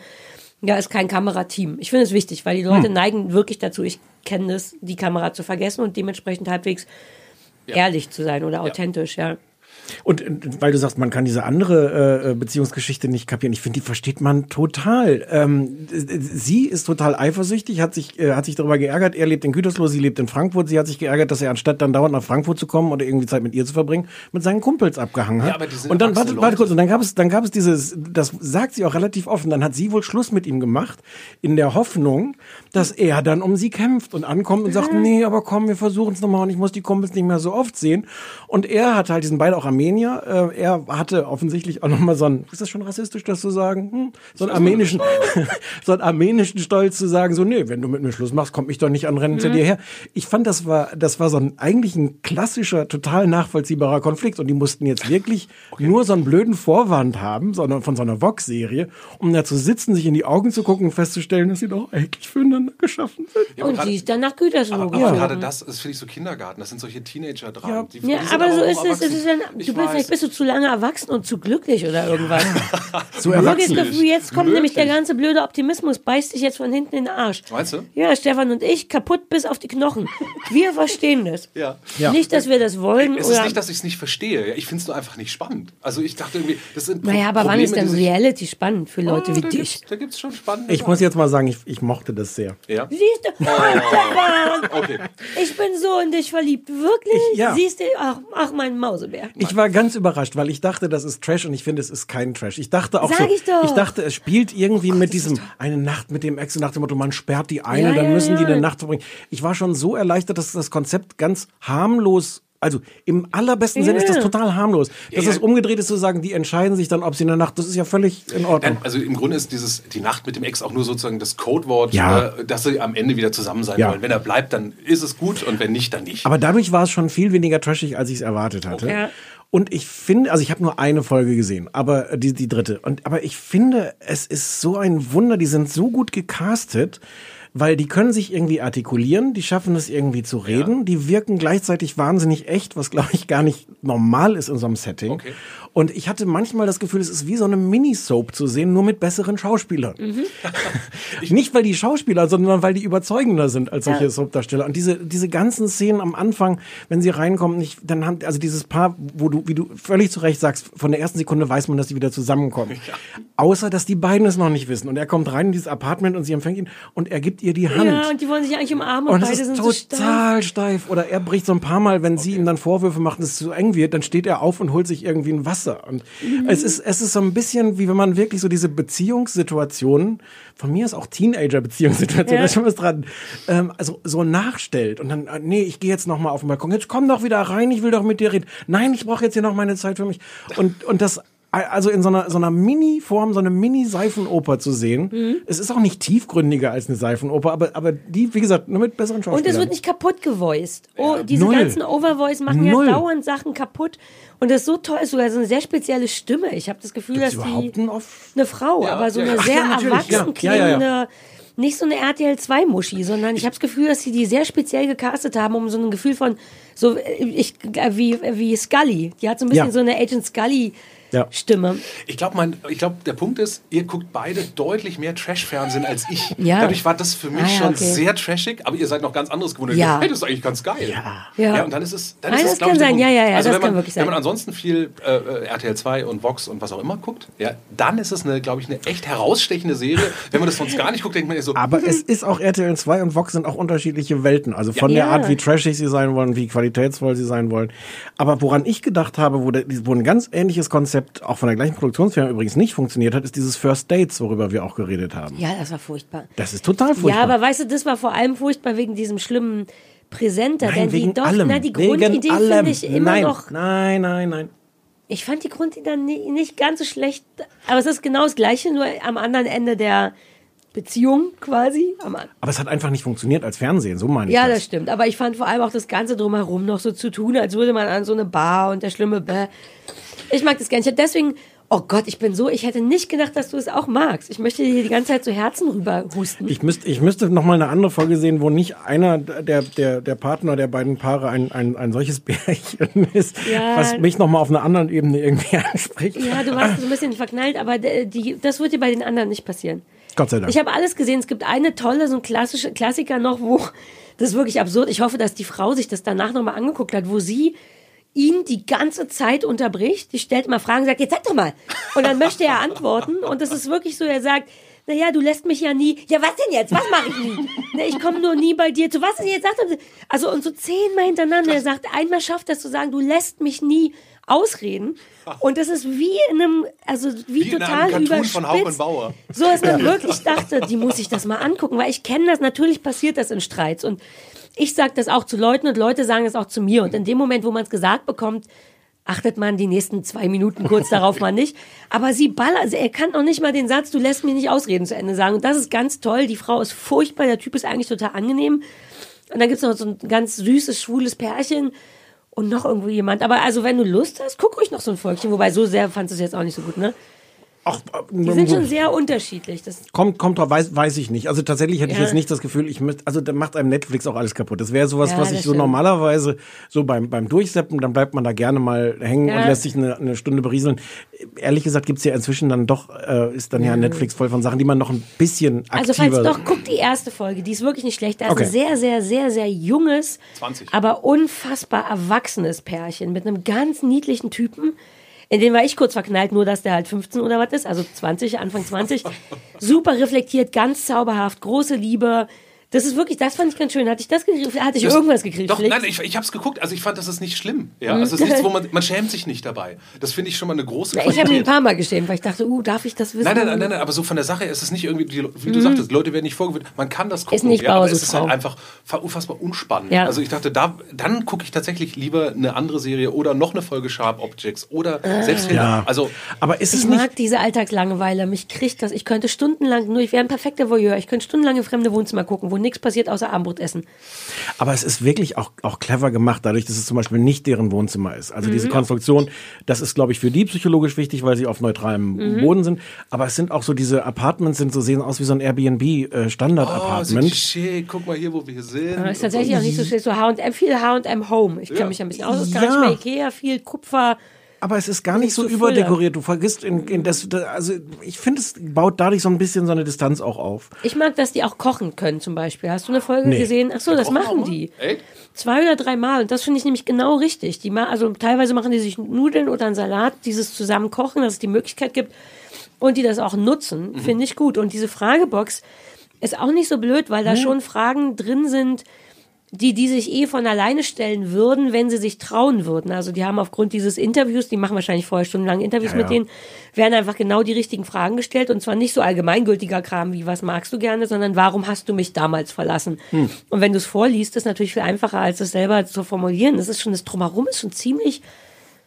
Ja, ist kein Kamerateam. Ich finde es wichtig, weil die Leute Hm. neigen wirklich dazu, ich kenne das, die Kamera zu vergessen und dementsprechend halbwegs ehrlich zu sein oder authentisch, ja. Und äh, weil du sagst, man kann diese andere äh, Beziehungsgeschichte nicht kapieren, ich finde, die versteht man total. Ähm, äh, sie ist total eifersüchtig, hat sich, äh, hat sich darüber geärgert, er lebt in Gütersloh, sie lebt in Frankfurt, sie hat sich geärgert, dass er anstatt dann dauernd nach Frankfurt zu kommen oder irgendwie Zeit mit ihr zu verbringen, mit seinen Kumpels abgehangen hat. Ja, aber die sind und dann, warte, warte kurz, und dann gab es, dann gab es dieses, das sagt sie auch relativ offen, dann hat sie wohl Schluss mit ihm gemacht, in der Hoffnung, dass er dann um sie kämpft und ankommt und sagt, nee, aber komm, wir versuchen es nochmal und ich muss die Kumpels nicht mehr so oft sehen. Und er hat halt, die sind beide auch Armenier, äh, er hatte offensichtlich auch nochmal so einen, ist das schon rassistisch, das zu sagen? Hm? So einen armenischen, so einen armenischen Stolz zu sagen, so, nee, wenn du mit mir Schluss machst, kommt mich doch nicht anrennen zu dir her. Ich fand, das war, das war so ein, eigentlich ein klassischer, total nachvollziehbarer Konflikt und die mussten jetzt wirklich nur so einen blöden Vorwand haben, sondern von so einer Vox-Serie, um da zu sitzen, sich in die Augen zu gucken und festzustellen, dass sie doch eigentlich füreinander geschaffen sind. Ja, aber und gerade- sie ist dann nach Gütersloh Aber, aber geflogen. gerade das ist, finde ich, so Kindergarten. Das sind solche Teenager-Dramen. Ja. Die- Ja, die sind aber so ist es. es ist ein, Ich du bist, vielleicht bist du zu lange erwachsen und zu glücklich oder irgendwas. Wirklich erwachsen. Gefühl, jetzt kommt nämlich der Möglich. ganze blöde Optimismus, beißt dich jetzt von hinten in den Arsch. Meinst du? Ja, Stefan und ich, kaputt bis auf die Knochen. Wir verstehen das. Ja. Ja. Nicht, dass wir das wollen Es oder. ist nicht, dass ich es nicht verstehe. Ich finde es nur einfach nicht spannend. Also ich dachte irgendwie, das sind Pro- naja, aber wann Probleme, ist denn Reality spannend für Leute Oh, wie da dich? Gibt's, da gibt es schon spannende Ich muss jetzt mal sagen, ich, ich mochte das sehr. Ja? Siehst du? Stefan, Okay. ich bin so in dich verliebt. Wirklich? Ich- ja. Siehst du? Ach, ach, mein Mausebär. Ich war ganz überrascht, weil ich dachte, das ist Trash und ich finde, es ist kein Trash. Ich dachte auch Sag so, ich doch. dachte, es spielt irgendwie mit diesem eine Nacht mit dem Ex und nach dem Motto, man sperrt die eine, Ja, dann ja, müssen die ja. eine Nacht verbringen. Ich war schon so erleichtert, dass das Konzept ganz harmlos also im allerbesten Sinne ist das total harmlos. Dass Ja, es ja. umgedreht ist zu sagen, die entscheiden sich dann, ob sie in der Nacht, das ist ja völlig in Ordnung. Also im Grunde ist dieses die Nacht mit dem Ex auch nur sozusagen das Codewort, Ja. äh, dass sie am Ende wieder zusammen sein Ja. wollen. Wenn er bleibt, dann ist es gut und wenn nicht, dann nicht. Aber dadurch war es schon viel weniger trashig, als ich es erwartet hatte. Okay. Und ich finde, also ich habe nur eine Folge gesehen, aber äh, die, die dritte. Und aber ich finde, es ist so ein Wunder, die sind so gut gecastet, weil die können sich irgendwie artikulieren, die schaffen es irgendwie zu reden, die wirken gleichzeitig wahnsinnig echt, was glaube ich gar nicht normal ist in so einem Setting. Okay. Und ich hatte manchmal das Gefühl, es ist wie so eine Minisoap zu sehen, nur mit besseren Schauspielern. Nicht weil die Schauspieler, sondern weil die überzeugender sind als solche Ja. Soap-Darsteller. Und diese, diese ganzen Szenen am Anfang, wenn sie reinkommen, nicht, dann haben, also dieses Paar, wo du, wie du völlig zu Recht sagst, von der ersten Sekunde weiß man, dass die wieder zusammenkommen. Außer, dass die beiden es noch nicht wissen. Und er kommt rein in dieses Apartment und sie empfängt ihn und er gibt ihr die Hand. Ja, und die wollen sich eigentlich umarmen und, Und beide ist sind so steif. total steif. Oder er bricht so ein paar Mal, wenn sie ihm dann Vorwürfe macht, dass es zu eng wird, dann steht er auf und holt sich irgendwie ein Wasser. Und Mhm. es ist, es ist so ein bisschen, wie wenn man wirklich so diese Beziehungssituationen, von mir ist auch Teenager-Beziehungssituationen, Ja. da ist schon was dran, ähm, also so nachstellt. Und dann, äh, nee, ich gehe jetzt noch mal auf den Balkon. Jetzt komm doch wieder rein, ich will doch mit dir reden. Nein, ich brauche jetzt hier noch meine Zeit für mich. Und, und das, also in so einer, so einer Mini-Form, so eine Mini-Seifenoper zu sehen. Mhm. Es ist auch nicht tiefgründiger als eine Seifenoper, aber, aber die, wie gesagt, nur mit besseren Schauspielern. Und es wird nicht kaputt gevoiced. Oh, diese Null. ganzen Overvoice machen Null. ja dauernd Sachen kaputt. Und das ist so toll, ist sogar so eine sehr spezielle Stimme. Ich habe das Gefühl, Gibt's dass die eine Frau, Ja, aber so ja, eine ja. Ach sehr ja, erwachsen ja. Ja, ja, ja. klingende, nicht so eine RTL 2 Muschi, sondern ich habe das Gefühl, dass sie die sehr speziell gecastet haben, um so ein Gefühl von so äh, ich äh, wie wie Scully. Die hat so ein bisschen Ja. so eine Agent Scully Ja. Stimme. Ich glaube, mein, ich glaub, der Punkt ist, ihr guckt beide deutlich mehr Trash-Fernsehen als ich. Ja. Dadurch war das für mich Ah, ja, schon okay. sehr trashig, aber ihr seid noch ganz anderes gewohnt. Ja. Hey, das ist eigentlich ganz geil. Ja. ja und dann ist es, dann Ah, ist das es, kann sein. Ja, ja, ja, also das wenn man, kann wirklich sein. Wenn man ansonsten viel äh, RTL 2 und Vox und was auch immer guckt, ja, dann ist es, eine, glaube ich, eine echt herausstechende Serie. wenn man das sonst gar nicht guckt, denkt man ja so, Aber es ist auch RTL 2 und Vox sind auch unterschiedliche Welten. Also von der Ja. Art, wie trashig sie sein wollen, wie qualitätsvoll sie sein wollen. Aber woran ich gedacht habe, wo, der, wo ein ganz ähnliches Konzept auch von der gleichen Produktionsfirma übrigens nicht funktioniert hat, ist dieses First Dates, worüber wir auch geredet haben. Ja, das war furchtbar. Das ist total furchtbar. Ja, aber weißt du, das war vor allem furchtbar wegen diesem schlimmen Präsenter. nein, denn wegen die doch, allem. na, die Grundidee finde ich immer nein, noch. Nein, nein, nein. Ich fand die Grundidee ni- nicht ganz so schlecht. Aber es ist genau das Gleiche, nur am anderen Ende der Beziehung quasi. Aber es hat einfach nicht funktioniert als Fernsehen, so meine ich ja, das. das stimmt. Aber ich fand vor allem auch das Ganze drumherum noch so zu tun, als würde man an so eine Bar und der schlimme Bäh. Ich mag das nicht. Ich hab deswegen, oh Gott, ich bin so, ich hätte nicht gedacht, dass du es auch magst. Ich möchte dir die ganze Zeit zu Herzen rüber husten. Ich müsste, ich müsste noch mal eine andere Folge sehen, wo nicht einer der, der, der Partner der beiden Paare ein, ein, ein solches Bärchen ist, Ja. was mich noch mal auf einer anderen Ebene irgendwie anspricht. ja, du warst so ein bisschen verknallt, aber d- die, das wird dir bei den anderen nicht passieren. Gott sei Dank. Ich habe alles gesehen. Es gibt eine tolle, so ein klassischer Klassiker noch, wo das ist wirklich absurd. Ich hoffe, dass die Frau sich das danach nochmal angeguckt hat, wo sie ihn die ganze Zeit unterbricht. Die stellt immer Fragen, sagt, jetzt sag doch mal. Und dann möchte er antworten. Und das ist wirklich so, er sagt, naja, du lässt mich ja nie. Ja, was denn jetzt? Was mache ich nie? Na, ich komme nur nie bei dir zu. Was denn jetzt? Also und so zehnmal hintereinander. Er sagt, einmal schafft es zu sagen, du lässt mich nie ausreden. Und das ist wie in einem, also wie, Wie in total einem Cartoon überspitzt. von Hauch und Bauer. So, dass man wirklich dachte, die muss ich das mal angucken, weil ich kenne das, natürlich passiert das in Streits. Und ich sage das auch zu Leuten und Leute sagen es auch zu mir. Und in dem Moment, wo man es gesagt bekommt, achtet man die nächsten zwei Minuten kurz darauf mal nicht. Aber sie ballert, also er kann noch nicht mal den Satz, du lässt mich nicht ausreden zu Ende sagen. Und das ist ganz toll. Die Frau ist furchtbar, der Typ ist eigentlich total angenehm. Und dann gibt's noch so ein ganz süßes, schwules Pärchen und noch irgendwo jemand. Aber also, wenn du Lust hast, guck ruhig noch so ein Volkchen. Wobei, so sehr fandst du es jetzt auch nicht so gut, ne? Ach, Die sind schon sehr unterschiedlich. Das Kommt, kommt drauf, weiß, weiß ich nicht. Also tatsächlich hätte ich Ja. jetzt nicht das Gefühl, ich müsste, also da macht einem Netflix auch alles kaputt. Das wäre sowas, Ja, was ich so stimmt. normalerweise so beim, beim Durchseppen, dann bleibt man da gerne mal hängen Ja. und lässt sich eine, eine Stunde berieseln. Ehrlich gesagt gibt's ja inzwischen dann doch, äh, ist dann ja Netflix voll von Sachen, die man noch ein bisschen Also aktiver... falls doch, guck die erste Folge, die ist wirklich nicht schlecht. Da ist Okay. ein sehr, sehr, sehr, sehr junges, 20. aber unfassbar erwachsenes Pärchen mit einem ganz niedlichen Typen. In den war ich kurz verknallt, nur dass der halt 15 oder was ist, also 20, Anfang 20. Super reflektiert, ganz zauberhaft, große Liebe. Das ist wirklich, das fand ich ganz schön. Hatte ich das gekriegt? Hatte ich Das- irgendwas gekriegt? Doch, nein, ich, ich habe es geguckt. Also ich fand, das ist nicht schlimm. Ja, Mhm. also es ist nichts, wo man, man schämt sich nicht dabei. Das finde ich schon mal eine große Na, ich habe mich ein paar Mal geschämt, weil ich dachte, uh, darf ich das wissen? Nein, nein, nein, nein, nein, aber so von der Sache her ist es nicht irgendwie, die, wie du Mhm. sagtest, Leute werden nicht vorgewürzt. Man kann das gucken. Ist nicht ja, aber es ist halt einfach fa- unfassbar unspannend. Ja. Also ich dachte, da, dann gucke ich tatsächlich lieber eine andere Serie oder noch eine Folge Sharp Objects oder selbst Hitler. Ja. Also aber ist Ich es nicht... mag diese Alltagslangeweile. Mich kriegt das. Ich könnte stundenlang, nur ich wäre ein perfekter Voyeur. Ich könnte stundenlang in fremde Wohnzimmer gucken, wo nichts passiert außer Abendbrot essen. Aber es ist wirklich auch, auch clever gemacht, dadurch, dass es zum Beispiel nicht deren Wohnzimmer ist. Also diese Mhm. Konstruktion, das ist, glaube ich, für die psychologisch wichtig, weil sie auf neutralem Mhm. Boden sind. Aber es sind auch so, diese Apartments sind so, sehen aus wie so ein Airbnb äh, oh, schick, guck mal hier, wo wir hier sind. Aber ist tatsächlich auch nicht so schön. So H&M, viel H&M Home. Ich kenne Ja. mich ein bisschen aus. Das Ja. kann ich bei Ikea, viel Kupfer. Aber es ist gar nicht so so überdekoriert. Du vergisst in, in das, da- also ich finde, es baut dadurch so ein bisschen so eine Distanz auch auf. Ich mag, dass die auch kochen können zum Beispiel. Hast du eine Folge Nee. gesehen? Ach so, das machen die. Echt? Zwei oder drei Mal. Und das finde ich nämlich genau richtig. Die ma also teilweise machen die sich Nudeln oder einen Salat, dieses zusammen kochen, dass es die Möglichkeit gibt und die das auch nutzen, Mhm. finde ich gut. Und diese Fragebox ist auch nicht so blöd, weil da Nee. schon Fragen drin sind, die, die sich eh von alleine stellen würden, wenn sie sich trauen würden. Also die haben aufgrund dieses Interviews, die machen wahrscheinlich vorher stundenlang Interviews Ja, mit ja. denen, werden einfach genau die richtigen Fragen gestellt und zwar nicht so allgemeingültiger Kram wie was magst du gerne, sondern warum hast du mich damals verlassen? Hm. Und wenn du es vorliest, ist natürlich viel einfacher, als es selber zu formulieren. Das ist schon, das Drumherum ist schon ziemlich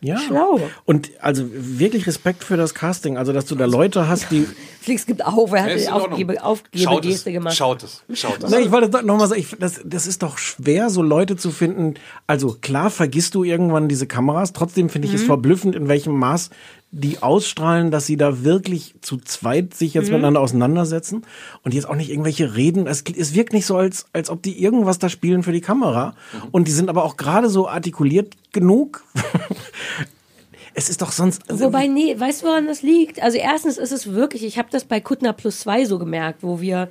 Ja. schlau. Und also wirklich Respekt für das Casting. Also, dass du da Leute hast, die. Flix gibt auf, er hat die Ordnung. Aufgebe, Schaut es, Aufgebegeste gemacht. schaut es, schaut es. Na, ich wollte doch noch mal sagen, ich, das, das ist doch schwer, so Leute zu finden. Also klar vergisst du irgendwann diese Kameras. Trotzdem finde ich es Mhm. verblüffend, in welchem Maß die ausstrahlen, dass sie da wirklich zu zweit sich jetzt Mhm. miteinander auseinandersetzen und jetzt auch nicht irgendwelche Reden. Es, es wirkt nicht so, als, als ob die irgendwas da spielen für die Kamera. Mhm. Und die sind aber auch gerade so artikuliert genug. es ist doch sonst. Wobei, nee, weißt du, woran das liegt? Also erstens ist es wirklich, ich habe das bei Kuttner Plus zwei so gemerkt, wo wir,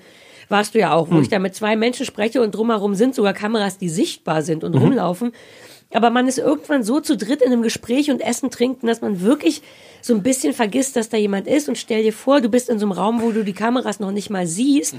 warst du ja auch, wo Hm. ich da mit zwei Menschen spreche und drumherum sind sogar Kameras, die sichtbar sind und Mhm. rumlaufen. Aber man ist irgendwann so zu dritt in einem Gespräch und Essen trinken, dass man wirklich so ein bisschen vergisst, dass da jemand ist und stell dir vor, du bist in so einem Raum, wo du die Kameras noch nicht mal siehst.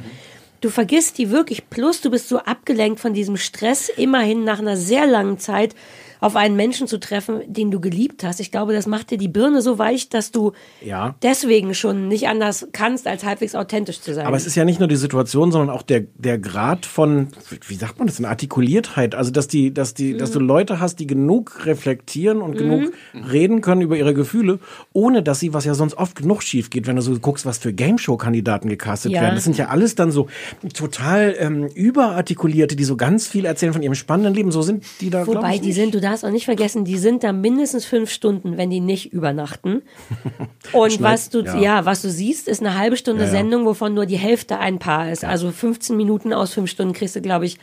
Du vergisst die wirklich. Plus, du bist so abgelenkt von diesem Stress, immerhin nach einer sehr langen Zeit auf einen Menschen zu treffen, den du geliebt hast. Ich glaube, das macht dir die Birne so weich, dass du Ja. deswegen schon nicht anders kannst, als halbwegs authentisch zu sein. Aber es ist ja nicht nur die Situation, sondern auch der, der Grad von, wie sagt man das, eine Artikuliertheit. Also, dass die, dass die, dass du Mhm. Leute hast, die genug reflektieren und genug reden können über ihre Gefühle, ohne dass sie, was ja sonst oft genug schief geht, wenn du so guckst, was für Gameshow-Kandidaten gecastet Ja. werden. Das sind ja alles dann so total ähm, überartikulierte, die so ganz viel erzählen von ihrem spannenden Leben. So sind die da, Wobei, die nicht. sind, du darfst auch nicht vergessen, die sind da mindestens fünf Stunden, wenn die nicht übernachten. Und Schneid- was du, ja. ja. was du siehst, ist eine halbe Stunde Ja, ja. Sendung, wovon nur die Hälfte ein Paar ist. Also 15 Minuten aus fünf Stunden kriegst du, glaube ich,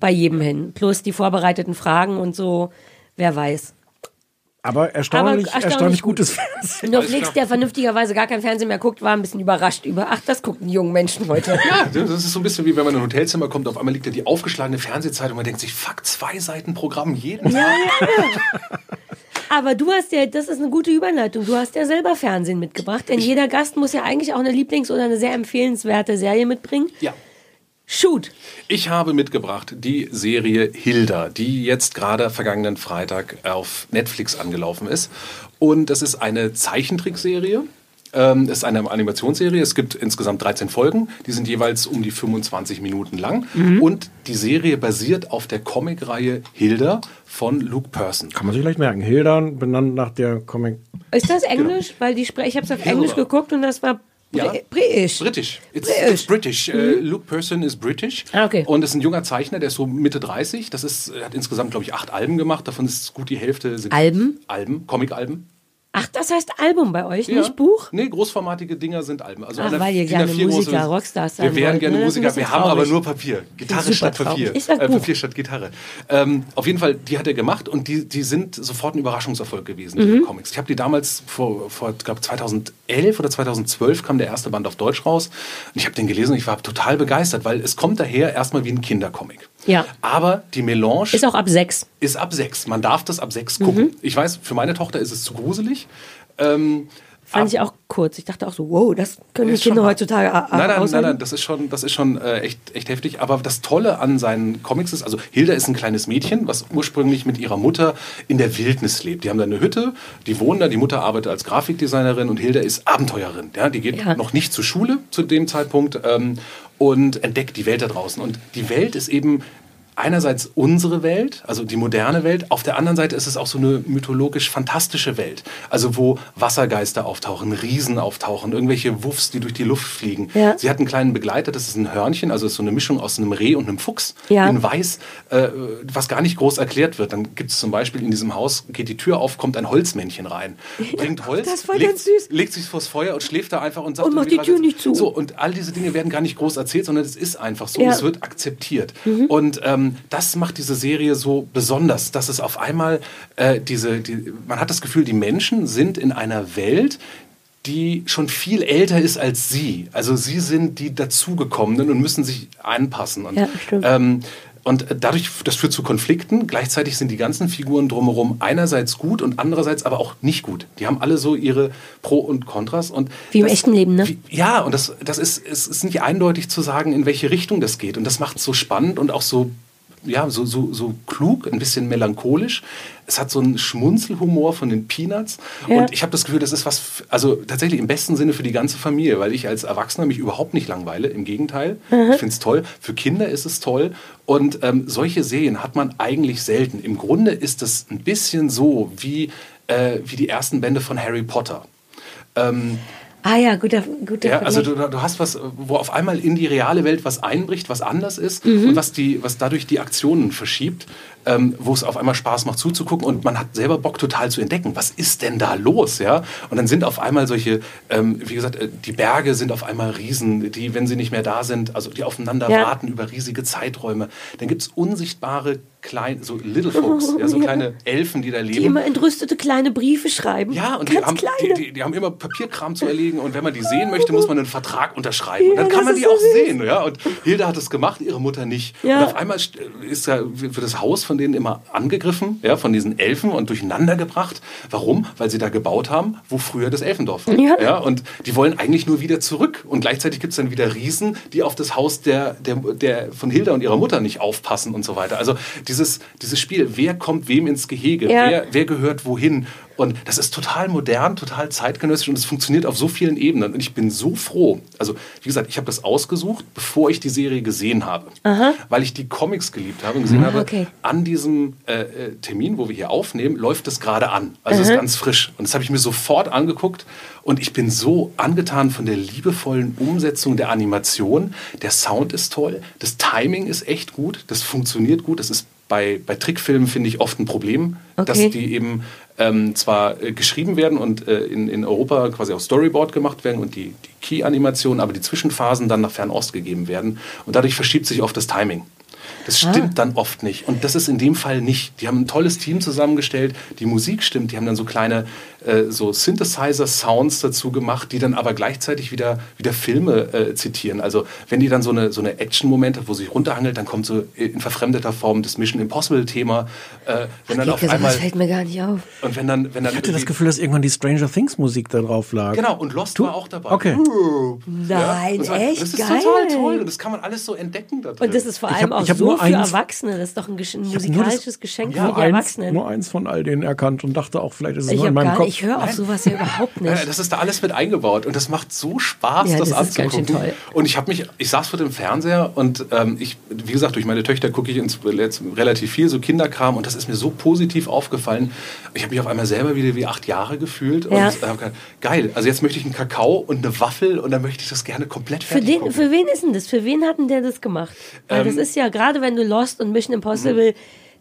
bei jedem hin. Plus die vorbereiteten Fragen und so, wer weiß. Aber erstaunlich, Aber erstaunlich erstaunlich gut. gutes Fernsehen. Nur Flix, der vernünftigerweise gar kein Fernsehen mehr guckt, war ein bisschen überrascht über, ach, das gucken die jungen Menschen heute. Ja, das ist so ein bisschen wie wenn man in ein Hotelzimmer kommt, auf einmal liegt da die aufgeschlagene Fernsehzeitung und man denkt sich, fuck, zwei Seiten Programm jeden Tag. Aber du hast ja, das ist eine gute Überleitung, du hast ja selber Fernsehen mitgebracht, denn jeder Gast muss ja eigentlich auch eine Lieblings- oder eine sehr empfehlenswerte Serie mitbringen. Ja. Shoot. Ich habe mitgebracht die Serie Hilda, die jetzt gerade vergangenen Freitag auf Netflix angelaufen ist. Und das ist eine Zeichentrickserie. Ähm, ist eine Animationsserie. Es gibt insgesamt 13 Folgen. Die sind jeweils um die 25 Minuten lang. Mhm. Und die Serie basiert auf der Comicreihe Hilda von Luke Person. Kann man sich leicht merken. Hildan, benannt nach der Comic. Ist das Englisch? Weil die Spre ich habe es auf Englisch geguckt und das war Ja. Bri- Britisch. British. It's British. It's British. Äh, Luke Person ist British. Ah, okay. Und ist ein junger Zeichner, der ist so Mitte 30. Das ist, er hat insgesamt, glaube ich, acht Alben gemacht. Davon ist gut die Hälfte sind Alben? Alben, Comic-Alben. Ach, das heißt Album bei euch, nicht Buch? Nee, großformatige Dinger sind Alben. Also Ach, weil ihr gerne A4 große- Musiker, Rockstars sein Wir wären wollt, gerne ne? Musiker, wir haben aber nur Papier. Gitarre statt. Papier. Ich äh. Papier statt Gitarre. Ähm, auf jeden Fall, die hat er gemacht und die, die sind sofort ein Überraschungserfolg gewesen, Mhm. diese Comics. Ich habe die damals vor, vor glaube 2011 oder 2012 kam der erste Band auf Deutsch raus. Und ich habe den gelesen und ich war total begeistert, weil es kommt daher erstmal wie ein Kindercomic. Ja. Aber die Melange Ist auch ab sechs. ist ab sechs. Man darf das ab sechs gucken. Mhm. Ich weiß, für meine Tochter ist es zu gruselig. Ähm, Fand ich auch kurz. Ich dachte auch so, wow, das können die Kinder heutzutage Nein, nein, nein, aushalten. nein, das ist schon, das ist schon äh, echt, echt heftig. Aber das Tolle an seinen Comics ist, also Hilda ist ein kleines Mädchen, was ursprünglich mit ihrer Mutter in der Wildnis lebt. Die haben da eine Hütte, die wohnen da, die Mutter arbeitet als Grafikdesignerin und Hilda ist Abenteuerin. Ja, die geht Ja. noch nicht zur Schule zu dem Zeitpunkt ähm, und entdeckt die Welt da draußen. Und die Welt ist eben einerseits unsere Welt, also die moderne Welt, auf der anderen Seite ist es auch so eine mythologisch fantastische Welt. Also wo Wassergeister auftauchen, Riesen auftauchen, irgendwelche Wuffs, die durch die Luft fliegen. Ja. Sie hat einen kleinen Begleiter, das ist ein Hörnchen, also ist so eine Mischung aus einem Reh und einem Fuchs Ja. in weiß, äh, was gar nicht groß erklärt wird. Dann gibt es zum Beispiel in diesem Haus, geht die Tür auf, kommt ein Holzmännchen rein, bringt Holz, das voll legt, ganz süß. legt sich vors Feuer und schläft da einfach und sagt Und macht die Tür nicht zu. So, und all diese Dinge werden gar nicht groß erzählt, sondern es ist einfach so. Ja. Es wird akzeptiert. Mhm. Und ähm, das macht diese Serie so besonders, dass es auf einmal äh, diese, die, man hat das Gefühl, die Menschen sind in einer Welt, die schon viel älter ist als sie. Also sie sind die dazugekommenen und müssen sich anpassen. Und, Ja, stimmt. ähm, und dadurch, das führt zu Konflikten. Gleichzeitig sind die ganzen Figuren drumherum einerseits gut und andererseits aber auch nicht gut. Die haben alle so ihre Pro und Kontras. Und Wie im das- echten Leben, ne? Wie, ja, und das, das ist, es ist nicht eindeutig zu sagen, in welche Richtung das geht. Und das macht es so spannend und auch so, ja, so, so, so klug, ein bisschen melancholisch. Es hat so einen Schmunzelhumor von den Peanuts. Ja. Und ich habe das Gefühl, das ist was, also tatsächlich im besten Sinne für die ganze Familie, weil ich als Erwachsener mich überhaupt nicht langweile. Im Gegenteil. Mhm. Ich finde es toll. Für Kinder ist es toll. Und ähm, solche Serien hat man eigentlich selten. Im Grunde ist es ein bisschen so wie, äh, wie die ersten Bände von Harry Potter. Ähm, Ah ja, guter, guter ja, also du, du hast was, wo auf einmal in die reale Welt was einbricht, was anders ist Mhm. und was, die, was dadurch die Aktionen verschiebt, ähm, wo es auf einmal Spaß macht zuzugucken und man hat selber Bock total zu entdecken, was ist denn da los, ja? Und dann sind auf einmal solche, ähm, wie gesagt, äh, die Berge sind auf einmal Riesen, die, wenn sie nicht mehr da sind, also die aufeinander Ja. warten über riesige Zeiträume. Dann gibt es unsichtbare kleine, so Little Folks, ja, so kleine Elfen, die da leben. die immer entrüstete kleine Briefe schreiben. Ja, und die haben, die, die, die haben immer Papierkram zu erledigen und wenn man die sehen möchte, muss man einen Vertrag unterschreiben. und Ja, dann kann man die so auch süß. sehen. Ja? Und Hilda hat es gemacht, ihre Mutter nicht. Ja. Und auf einmal st- ist ja, wird das Haus von denen immer angegriffen, ja, von diesen Elfen und durcheinander gebracht. Warum? Weil sie da gebaut haben, wo früher das Elfendorf war. Ja. und die wollen eigentlich nur wieder zurück. Und gleichzeitig gibt es dann wieder Riesen, die auf das Haus der, der, der von Hilda und ihrer Mutter nicht aufpassen und so weiter. Also dieses, dieses Spiel, wer kommt wem ins Gehege? Ja. Wer, wer gehört wohin? Und das ist total modern, total zeitgenössisch und es funktioniert auf so vielen Ebenen. Und ich bin so froh. Also, wie gesagt, ich habe das ausgesucht, bevor ich die Serie gesehen habe. Aha. Weil ich die Comics geliebt habe und gesehen Ah, habe, okay. an diesem äh, äh, Termin, wo wir hier aufnehmen, läuft es gerade an. Also es Aha. ist ganz frisch. Und das habe ich mir sofort angeguckt und ich bin so angetan von der liebevollen Umsetzung der Animation. Der Sound ist toll, das Timing ist echt gut, das funktioniert gut. Das ist bei, bei Trickfilmen, finde ich, oft ein Problem, Okay. dass die eben ähm, zwar äh, geschrieben werden und äh, in, in Europa quasi auf Storyboard gemacht werden und die, die Key-Animationen, aber die Zwischenphasen dann nach Fernost gegeben werden. Und dadurch verschiebt sich oft das Timing. Das stimmt dann oft nicht. Und das ist in dem Fall nicht. Die haben ein tolles Team zusammengestellt, die Musik stimmt, die haben dann so kleine äh, so Synthesizer-Sounds dazu gemacht, die dann aber gleichzeitig wieder, wieder Filme äh, zitieren. Also wenn die dann so eine, so eine Action-Momente, wo sich runterhangelt, dann kommt so in verfremdeter Form das Mission Impossible-Thema. Äh, wenn dann auf Keke, einmal sowas fällt mir gar nicht auf. und wenn dann, wenn dann Ich hatte das Gefühl, dass irgendwann die Stranger Things Musik da drauf lag. Genau, und Lost war auch dabei. Okay. Nein, so- echt Das ist geil. total toll und das kann man alles so entdecken da drin. Und das ist vor Ich allem hab- auch so nur für eins- Erwachsene. Das ist doch ein, Gesch- ein musikalisches das- Geschenk nur für die eins, Erwachsenen. nur eins von all denen erkannt und dachte auch, vielleicht ist es ich nur in meinem gar, Kopf. ich höre auf sowas ja überhaupt Ja, nicht. das ist da alles mit eingebaut und das macht so Spaß, Ja, das, das ist ganz anzugucken. schön toll. Und ich habe mich, ich saß vor dem Fernseher und ähm, ich, wie gesagt, durch meine Töchter gucke ich ins, jetzt relativ viel so Kinderkram und das ist mir so positiv aufgefallen. Ich habe mich auf einmal selber wieder wie acht Jahre gefühlt und Ja. äh, hab gedacht, geil. Also jetzt möchte ich einen Kakao und eine Waffel und dann möchte ich das gerne komplett Für, fertig den, gucken. für wen ist denn das? Für wen hat denn der das gemacht? Weil das Ähm, ist ja, gerade wenn du Lost und Mission Impossible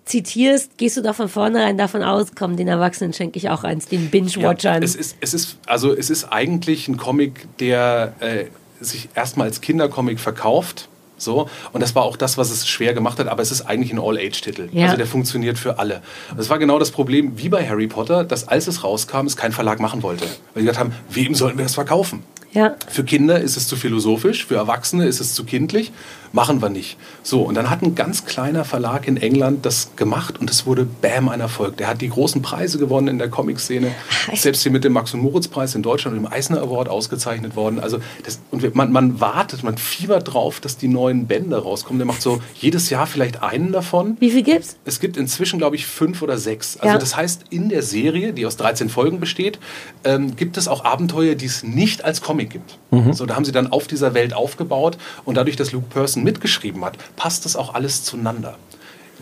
zitierst, gehst du doch von vornherein davon aus, komm, den Erwachsenen schenke ich auch eins, den Binge-Watchern. Ja, es ist, es ist, also es ist eigentlich ein Comic, der äh, sich erstmal als Kindercomic verkauft. So, und das war auch das, was es schwer gemacht hat, aber es ist eigentlich ein All-Age-Titel. Ja. Also der funktioniert für alle. Das war genau das Problem, wie bei Harry Potter, dass als es rauskam, es kein Verlag machen wollte. Weil die gesagt haben, wem sollten wir das verkaufen? ja. Für Kinder ist es zu philosophisch, für Erwachsene ist es zu kindlich. Machen wir nicht. So, und dann hat ein ganz kleiner Verlag in England das gemacht und es wurde Bam ein Erfolg. Der hat die großen Preise gewonnen in der Comic-Szene. Selbst hier mit dem Max- und Moritz-Preis in Deutschland und dem Eisner Award ausgezeichnet worden. Also das, und man, man wartet, man fiebert drauf, dass die neuen Bände rauskommen. Der macht so jedes Jahr vielleicht einen davon. Wie viel gibt's? Es gibt inzwischen, glaube ich, fünf oder sechs. Also Ja. das heißt, in der Serie, die aus 13 Folgen besteht, ähm, gibt es auch Abenteuer, die es nicht als Comic gibt. So, da haben sie dann auf dieser Welt aufgebaut und dadurch, dass Luke Person mitgeschrieben hat, passt das auch alles zueinander.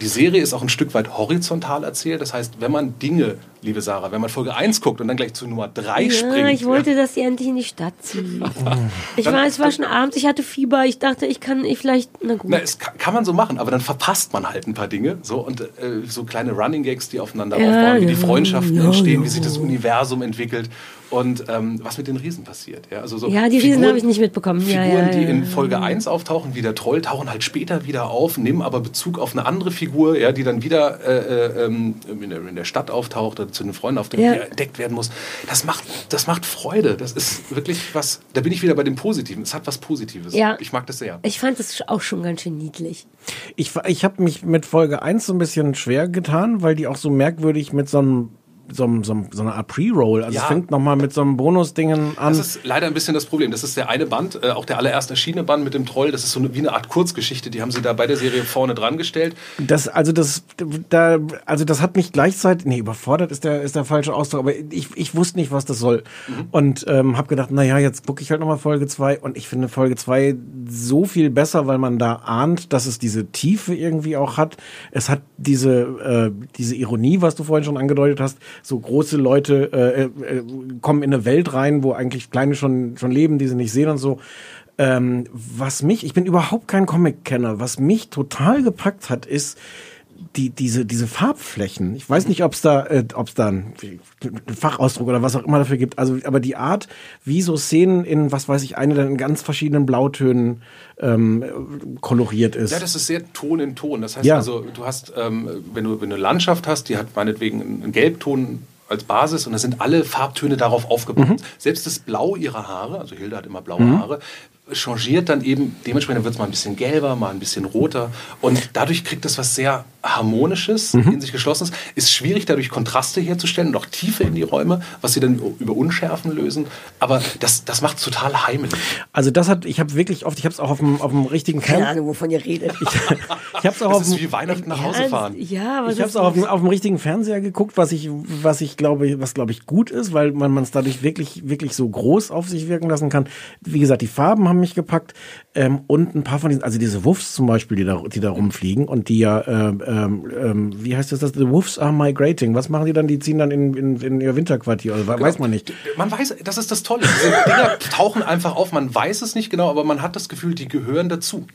Die Serie ist auch ein Stück weit horizontal erzählt. Das heißt, wenn man Dinge, liebe Sarah, wenn man Folge 1 guckt und dann gleich zu Nummer 3 Ja, springt. ich wollte, dass sie endlich in die Stadt zieht. Ich Dann- war, es war schon abends, ich hatte Fieber, ich dachte, ich kann, ich vielleicht, na gut. Na, es kann, kann man so machen, aber dann verpasst man halt ein paar Dinge. So, und äh, so kleine Running Gags, die aufeinander Ja, aufbauen, wie die ja, Freundschaften ja, entstehen, ja. wie sich das Universum entwickelt und ähm, was mit den Riesen passiert. Ja, also so ja, die Riesen habe ich nicht mitbekommen. Ja, Figuren, ja, die ja. in Folge 1 auftauchen, wie der Troll, tauchen halt später wieder auf, nehmen aber Bezug auf eine andere Figur, ja, die dann wieder äh, äh, ähm, in, der, in der Stadt auftaucht oder zu den Freunden auftaucht, Ja. die entdeckt werden muss. Das macht, das macht Freude. Das ist wirklich was, da bin ich wieder bei dem Positiven. Es hat was Positives. Ja. Ich mag das sehr. Ich fand es auch schon ganz schön niedlich. Ich, ich habe mich mit Folge 1 so ein bisschen schwer getan, weil die auch so merkwürdig mit so einem so, so, so einer Art Pre-Roll. Also Ja. es fängt nochmal mit so einem Bonus-Dingen an. Das ist leider ein bisschen das Problem. Das ist der eine Band, äh, auch der allererste erschienene Band mit dem Troll. Das ist so eine, wie eine Art Kurzgeschichte. Die haben sie da bei der Serie vorne dran gestellt. Das, also das, da, also das hat mich gleichzeitig, nee, überfordert ist der, ist der falsche Ausdruck, aber ich, ich wusste nicht, was das soll. Und ähm, habe gedacht, na ja, jetzt gucke ich halt nochmal Folge 2 und ich finde Folge 2 so viel besser, weil man da ahnt, dass es diese Tiefe irgendwie auch hat. Es hat diese, äh, diese Ironie, was du vorhin schon angedeutet hast, so große Leute äh, äh, kommen in eine Welt rein, wo eigentlich kleine schon, schon leben, die sie nicht sehen und so. Ähm, was mich, ich bin überhaupt kein Comic-Kenner, was mich total gepackt hat, ist die, diese, diese Farbflächen. Ich weiß nicht, ob es da, äh, ob es da einen, einen Fachausdruck oder was auch immer dafür gibt. Also, aber die Art, wie so Szenen in, was weiß ich, eine dann in ganz verschiedenen Blautönen ähm, koloriert ist. Ja, das ist sehr Ton in Ton. Das heißt Ja. also, du hast, ähm, wenn, du, wenn du eine Landschaft hast, die hat meinetwegen einen Gelbton als Basis und da sind alle Farbtöne darauf aufgebaut. Mhm. Selbst das Blau ihrer Haare, also Hilda hat immer blaue Mhm. Haare, changiert dann eben, dementsprechend wird es mal ein bisschen gelber, mal ein bisschen roter und dadurch kriegt das was sehr Harmonisches, Mhm. in sich geschlossenes. Ist schwierig, dadurch Kontraste herzustellen und auch Tiefe in die Räume, was sie dann über Unschärfen lösen, aber das, das macht total heimelig. Also das hat, ich habe wirklich oft, ich habe es auch auf dem, auf dem richtigen Keine Ahnung, wovon ihr redet. Ich habe es auch Das auf ist dem, wie Weihnachten nach Hause fahren. Ja, aber ich habe es auch auf dem, auf dem richtigen Fernseher geguckt, was ich, was ich glaube, was glaube ich gut ist, weil man es dadurch wirklich, wirklich so groß auf sich wirken lassen kann. Wie gesagt, die Farben haben mich gepackt ähm, und ein paar von diesen, also diese Wuffs zum Beispiel, die da, die da rumfliegen und die ja, ähm, ähm, ähm, wie heißt das, das? The Wolves are migrating. Was machen die dann? Die ziehen dann in, in, in ihr Winterquartier, oder Genau. weiß man nicht. Man weiß, das ist das Tolle. Diese Dinger tauchen einfach auf. Man weiß es nicht genau, aber man hat das Gefühl, die gehören dazu.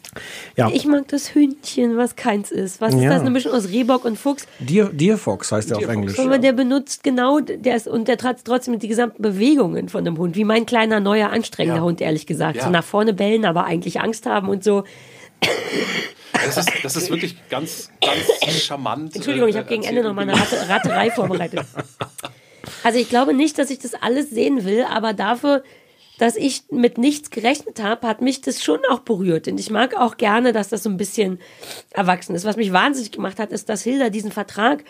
Ja, Ich mag das Hündchen, was keins ist. Was ist Ja. das? Eine Mischung aus Rehbock und Fuchs. Deer, Deer Fox heißt der auf Deer Fox. Englisch. Aber der benutzt genau, der ist, und der hat trotzdem die gesamten Bewegungen von dem Hund, wie mein kleiner, neuer, anstrengender Ja. Hund, ehrlich gesagt. Ja. So nach vorne bellen, aber eigentlich Angst haben und so. Das ist, das ist wirklich ganz, ganz charmant. Entschuldigung, ich äh, habe gegen Ende noch mal eine Ratte, Ratterei vorbereitet. Also ich glaube nicht, dass ich das alles sehen will, aber dafür, dass ich mit nichts gerechnet habe, hat mich das schon auch berührt. Und ich mag auch gerne, dass das so ein bisschen erwachsen ist. Was mich wahnsinnig gemacht hat, ist, dass Hilda diesen Vertrag,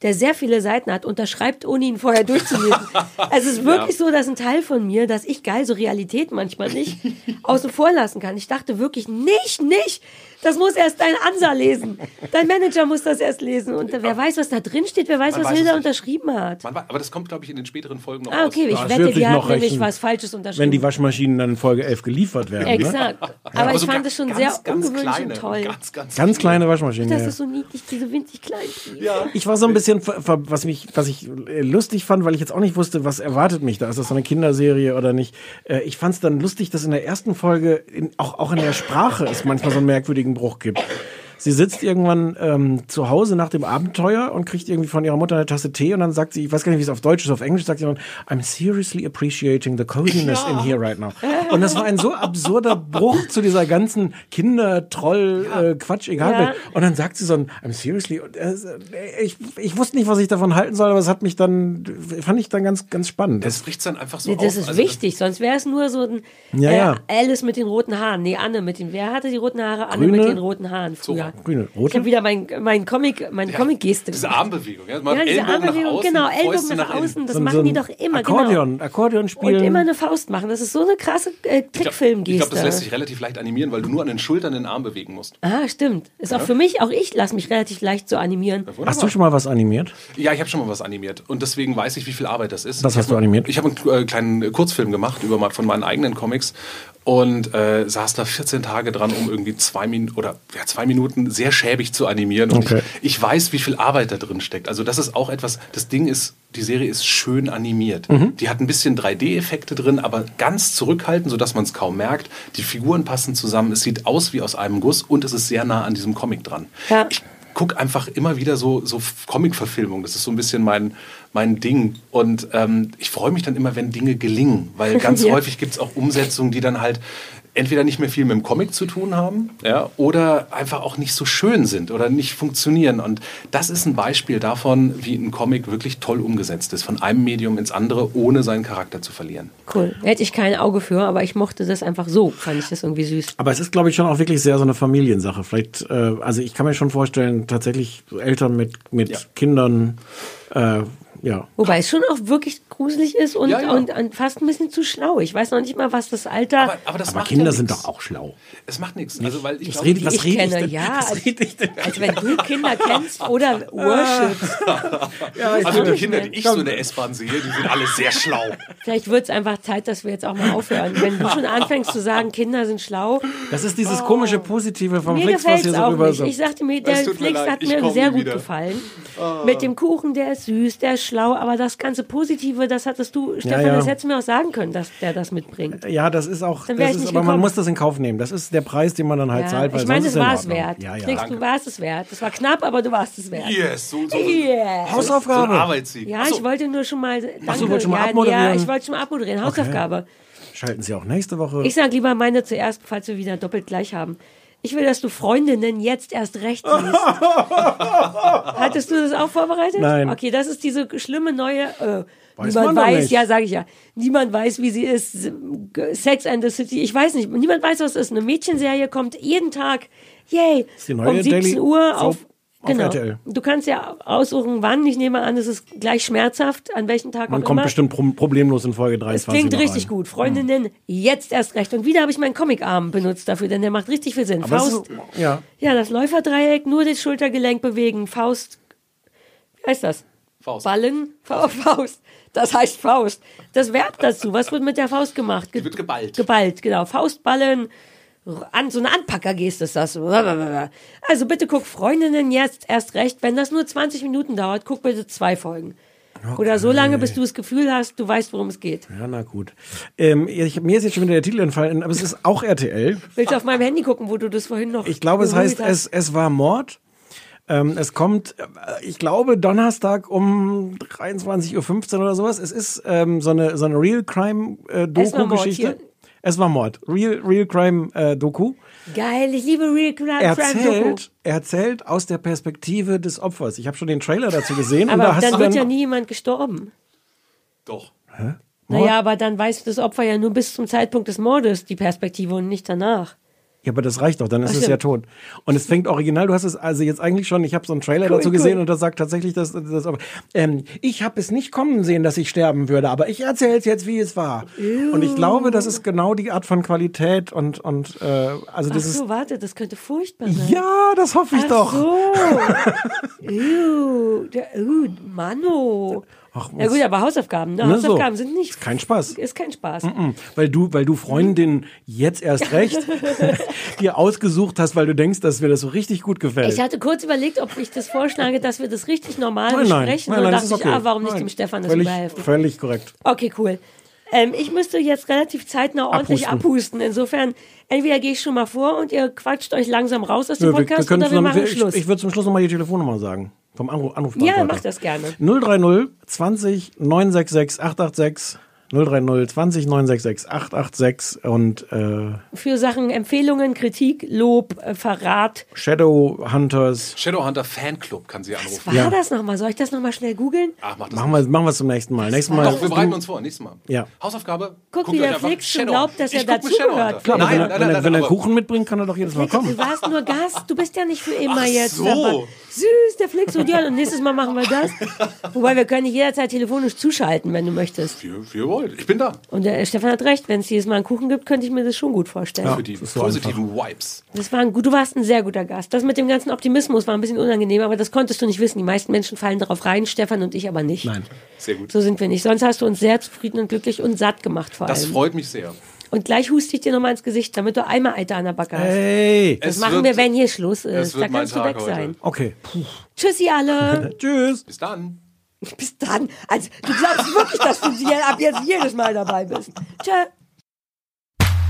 der sehr viele Seiten hat, unterschreibt, ohne ihn vorher durchzulesen. es ist wirklich so, dass ein Teil von mir, dass ich geil so Realität manchmal nicht außen vor lassen kann. Ich dachte wirklich, nicht, nicht. Das muss erst dein Ansa lesen. Dein Manager muss das erst lesen. Und wer weiß, was da drin steht, wer weiß, Man was weiß Hilda unterschrieben hat. Man, aber das kommt, glaube ich, in den späteren Folgen noch Ah, okay, ich das wette, die hat nämlich was Falsches unterschrieben. Wenn die Waschmaschinen dann in Folge 11 geliefert werden. Ne? Exakt. Aber, Aber ich so fand es schon ganz, sehr ganz ungewöhnlich kleine, und toll. Ganz, ganz, Ganz kleine Waschmaschinen. Das ja. ist so niedlich, diese winzig kleinen. Ja. Ich war so ein bisschen, was mich, was ich äh, lustig fand, weil ich jetzt auch nicht wusste, was erwartet mich da. Ist das so eine Kinderserie oder nicht? Äh, Ich fand es dann lustig, dass in der ersten Folge in, auch, auch in der Sprache es manchmal so einen merkwürdigen Bruch gibt. Sie sitzt irgendwann ähm, zu Hause nach dem Abenteuer und kriegt irgendwie von ihrer Mutter eine Tasse Tee und dann sagt sie, ich weiß gar nicht, wie es auf Deutsch ist, auf Englisch sagt sie dann, I'm seriously appreciating the coziness in here right now. Und das war ein so absurder Bruch zu dieser ganzen Kinder-Troll-Quatsch, egal. Ja. Und dann sagt sie so ein, I'm seriously, und, äh, ich, ich wusste nicht, was ich davon halten soll, aber es hat mich dann, fand ich dann ganz, ganz spannend. Das bricht dann einfach so Nee, das auf. ist Also wichtig, sonst wäre es nur so ein Ja, äh, ja. Alice mit den roten Haaren. Nee, Anne mit den. Wer hatte die roten Haare? Anne Grüne? mit den roten Haaren früher. Grüne, Ich rote? habe wieder mein, mein Comic, meine Comic-Geste Diese. Armbewegung. Ja, Mal Ja, diese Ellbogen nach Armbewegung, außen, genau, Ellbogen nach, innen. außen, das So machen so die doch immer, genau. Akkordeon, Akkordeon spielen. Und immer eine Faust machen. Das ist so eine krasse äh, Ich glaube, Trickfilmgeste. das lässt sich relativ leicht animieren, weil du nur an den Schultern den Arm bewegen musst. ah, stimmt. Ist auch für mich, auch ich lasse mich relativ leicht so animieren. Hast du schon mal was animiert? Ja, ich habe schon mal was animiert und deswegen weiß ich, wie viel Arbeit das ist. Was Ich hast du animiert? Ich habe einen äh, kleinen Kurzfilm gemacht über mal- von meinen eigenen Comics und äh, saß da 14 Tage dran, um irgendwie zwei Minuten oder ja, zwei Minuten sehr schäbig zu animieren. Und Okay. ich, ich weiß, wie viel Arbeit da drin steckt. Also das ist auch etwas. Das Ding ist, die Serie ist schön animiert. Mhm. Die hat ein bisschen 3D-Effekte drin, aber ganz zurückhaltend, sodass man es kaum merkt. Die Figuren passen zusammen. Es sieht aus wie aus einem Guss und es ist sehr nah an diesem Comic dran. Ja. Ich gucke einfach immer wieder so, so Comic-Verfilmungen. Das ist so ein bisschen mein, mein Ding. Und ähm, ich freue mich dann immer, wenn Dinge gelingen. Weil ganz Ja. häufig gibt es auch Umsetzungen, die dann halt entweder nicht mehr viel mit dem Comic zu tun haben ja, oder einfach auch nicht so schön sind oder nicht funktionieren. Und das ist ein Beispiel davon, wie ein Comic wirklich toll umgesetzt ist. Von einem Medium ins andere, ohne seinen Charakter zu verlieren. Cool. Hätte ich kein Auge für, aber ich mochte das einfach so. Fand ich das irgendwie süß. Aber es ist, glaube ich, schon auch wirklich sehr so eine Familiensache. Vielleicht, äh, also ich kann mir schon vorstellen, tatsächlich Eltern mit, mit Ja. Kindern, äh, ja. Wobei es schon auch wirklich gruselig ist und, Ja, ja. und, und fast ein bisschen zu schlau. Ich weiß noch nicht mal, was das Alter. Aber, aber, das Aber macht Kinder ja sind doch auch schlau. Es macht nichts. Also, weil ich Was glaube, rede, was ich rede kenne, ich denn? ja. Was rede ich denn? als wenn du Kinder kennst oder worshipst. also die Kinder, mehr. die ich so in der S-Bahn sehe, die sind alle sehr schlau. Vielleicht wird es einfach Zeit, dass wir jetzt auch mal aufhören. Wenn du schon anfängst zu sagen, Kinder sind schlau, Das ist dieses komische Positive vom mir Flix, was gefällt hier es so auch rüber nicht. so. Ich sagte mir, der mir Flix hat mir sehr gut wieder. gefallen. Mit dem Kuchen, der ist süß, der ist schlau, aber das ganze Positive, das hattest du, Stefan, ja. das hättest du mir auch sagen können, dass der das mitbringt. Ja, das ist auch, das ist, aber man gekommen. muss das in Kauf nehmen. Das ist der Preis, den man dann halt Ja, zahlt, weil ich meine, es ist war es wert. Ja, ja. Du warst es wert. Es war knapp, aber du warst es wert. Yes, so, so, Yeah. Hausaufgabe. so ein Arbeitssieg. Ja, Ach so. ich wollte nur schon mal. Danke. Ach so, wolltest schon mal ja, abmoderieren? ja, ich wollte schon mal abmoderieren. Hausaufgabe. Schalten Sie auch nächste Woche. Ich sag lieber meine zuerst, falls wir wieder doppelt gleich haben. Ich will, dass du Freundinnen jetzt erst recht siehst. Hattest du das auch vorbereitet? Nein. Okay, das ist diese schlimme neue. Äh, Weiß niemand weiß, nicht. ja, sage ich ja. Niemand weiß, wie sie ist. Sex and the City. Ich weiß nicht. Niemand weiß, was es ist. Eine Mädchenserie kommt jeden Tag. Yay. ist die neue um 17 Daily Uhr Soap auf. auf Genau. RTL. Du kannst ja aussuchen, wann. Ich nehme an, es ist gleich schmerzhaft, an welchem Tag man auch kommt immer. bestimmt pro problemlos in Folge Es 23 klingt noch richtig rein. gut. Freundinnen, jetzt erst recht. Und wieder habe ich meinen Comicarm benutzt dafür, denn der macht richtig viel Sinn. Aber Faust, ist, ja. ja, das Läuferdreieck, nur das Schultergelenk bewegen. Faust, wie heißt das? Faust. Ballen, Fa- Faust. Das heißt Faust. Das Verb dazu, was wird mit der Faust gemacht? Ge Die wird geballt. Geballt, genau. Faustballen, an, so eine Anpackergeste ist das. Also bitte guck Freundinnen jetzt erst recht. Wenn das nur 20 Minuten dauert, guck bitte zwei Folgen. Oder so lange, bis du das Gefühl hast, du weißt, worum es geht. Ja, na gut. Ähm, ich, mir ist jetzt schon wieder der Titel entfallen, aber es ist auch RTL. Willst du auf meinem Handy gucken, wo du das vorhin noch. Ich glaube, es heißt, hast? es, es war Mord. Ähm, es kommt, äh, ich glaube, Donnerstag um 23.15 Uhr oder sowas. Es ist ähm, so eine, so eine Real Crime äh, Es war Mord. Real, Real Crime äh, Doku. Geil, ich liebe Real Crime Crime Doku. erzählt, erzählt aus der Perspektive des Opfers. Ich habe schon den Trailer dazu gesehen und Aber da hast dann wird dann ja nie jemand gestorben. Doch. Naja, aber dann weiß das Opfer ja nur bis zum Zeitpunkt des Mordes die Perspektive und nicht danach. Ja, aber das reicht doch, dann ist Ach, es ja tot. Und es fängt original, du hast es also jetzt eigentlich schon, ich habe so einen Trailer Cool, dazu cool. gesehen und da sagt tatsächlich, dass das ähm, ich habe es nicht kommen sehen, dass ich sterben würde, aber ich erzähle es jetzt, wie es war. Und ich glaube, das ist genau die Art von Qualität und und äh, also Ach das so, ist warte, das könnte furchtbar sein. ja, das hoffe ich Ach doch. so. Ew, der, uh, Mano. Ach, Ja gut, aber Hausaufgaben, ne? Ne, Hausaufgaben so. sind nicht. Ist kein Spaß. Ist kein Spaß. Mm, Weil du, weil du Freundin jetzt erst recht dir ausgesucht hast, weil du denkst, dass mir das so richtig gut gefällt. Ich hatte kurz überlegt, ob ich das vorschlage, dass wir das richtig normal nein, nein, besprechen. nein, und nein, dachte das ist ich, okay. ah, warum nicht Nein. dem Stefan das völlig, überhelfen? Völlig korrekt. Okay, cool. Ähm, ich müsste jetzt relativ zeitnah ordentlich Abhusten. abhusten. Insofern, entweder gehe ich schon mal vor und ihr quatscht euch langsam raus aus dem Ja, wir, wir Podcast oder wir machen ich, Schluss. ich würde zum Schluss nochmal die Telefonnummer sagen. Vom Anruf, Anrufbeantworter. ja, mach das gerne. 030 20 966 886 030 20 966 886 und äh, Für Sachen Empfehlungen, Kritik, Lob, äh, Verrat. Shadowhunters. Shadowhunter Fanclub kann sie anrufen. War Ja. das nochmal? Soll ich das nochmal schnell googeln? Ach, mach das Machen wir, machen wir es zum nächsten Mal. Nächstes Mal. Doch, wir bereiten uns vor, nächstes Mal. Ja. Hausaufgabe. Guck, wie der Flix schon Shadow- glaubt, dass er Ich dazugehört. Shadowhunter. Klar, nein, wenn er, nein, wenn, nein, er, wenn er Kuchen mitbringt, kann er doch jedes Mal kommen. Du warst nur Gast, du bist ja nicht für immer Ach jetzt so. Süß, der Flix und ja, und nächstes Mal machen wir das. Wobei wir können dich jederzeit telefonisch zuschalten, wenn du möchtest. Ihr wollt. Ich bin da. Und der Stefan hat recht, wenn es jedes Mal einen Kuchen gibt, könnte ich mir das schon gut vorstellen. Für die das positiven Vibes. Das war ein, gut- du warst ein sehr guter Gast. Das mit dem ganzen Optimismus war ein bisschen unangenehm, aber das konntest du nicht wissen. Die meisten Menschen fallen darauf rein, Stefan und ich aber nicht. Nein. Sehr gut. So sind wir nicht. Sonst hast du uns sehr zufrieden und glücklich und satt gemacht vor Das allem. freut mich sehr. Und gleich huste ich dir nochmal ins Gesicht, damit du einmal Eiter an der Backe hast. Hey. Das Es machen wird- wir, wenn hier Schluss ist. Da kannst du weg heute. sein. Okay. Puh. Tschüssi alle. Tschüss. Bis dann. Bis dann. Also, du glaubst wirklich, dass du hier ab jetzt jedes Mal dabei bist. Tschö.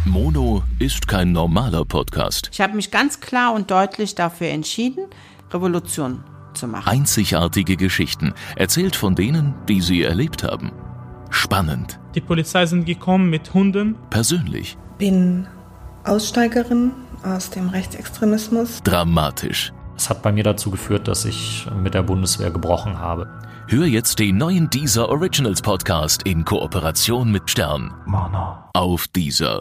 Mono ist kein normaler Podcast. Ich habe mich ganz klar und deutlich dafür entschieden, Revolution zu machen. Einzigartige Geschichten, erzählt von denen, die sie erlebt haben. Spannend, Die Polizei sind gekommen mit Hunden. persönlich, bin Aussteigerin aus dem Rechtsextremismus. dramatisch. Es hat bei mir dazu geführt, dass ich mit der Bundeswehr gebrochen habe. Hör jetzt den neuen Deezer Originals Podcast in Kooperation mit Stern. Mono. Auf Deezer.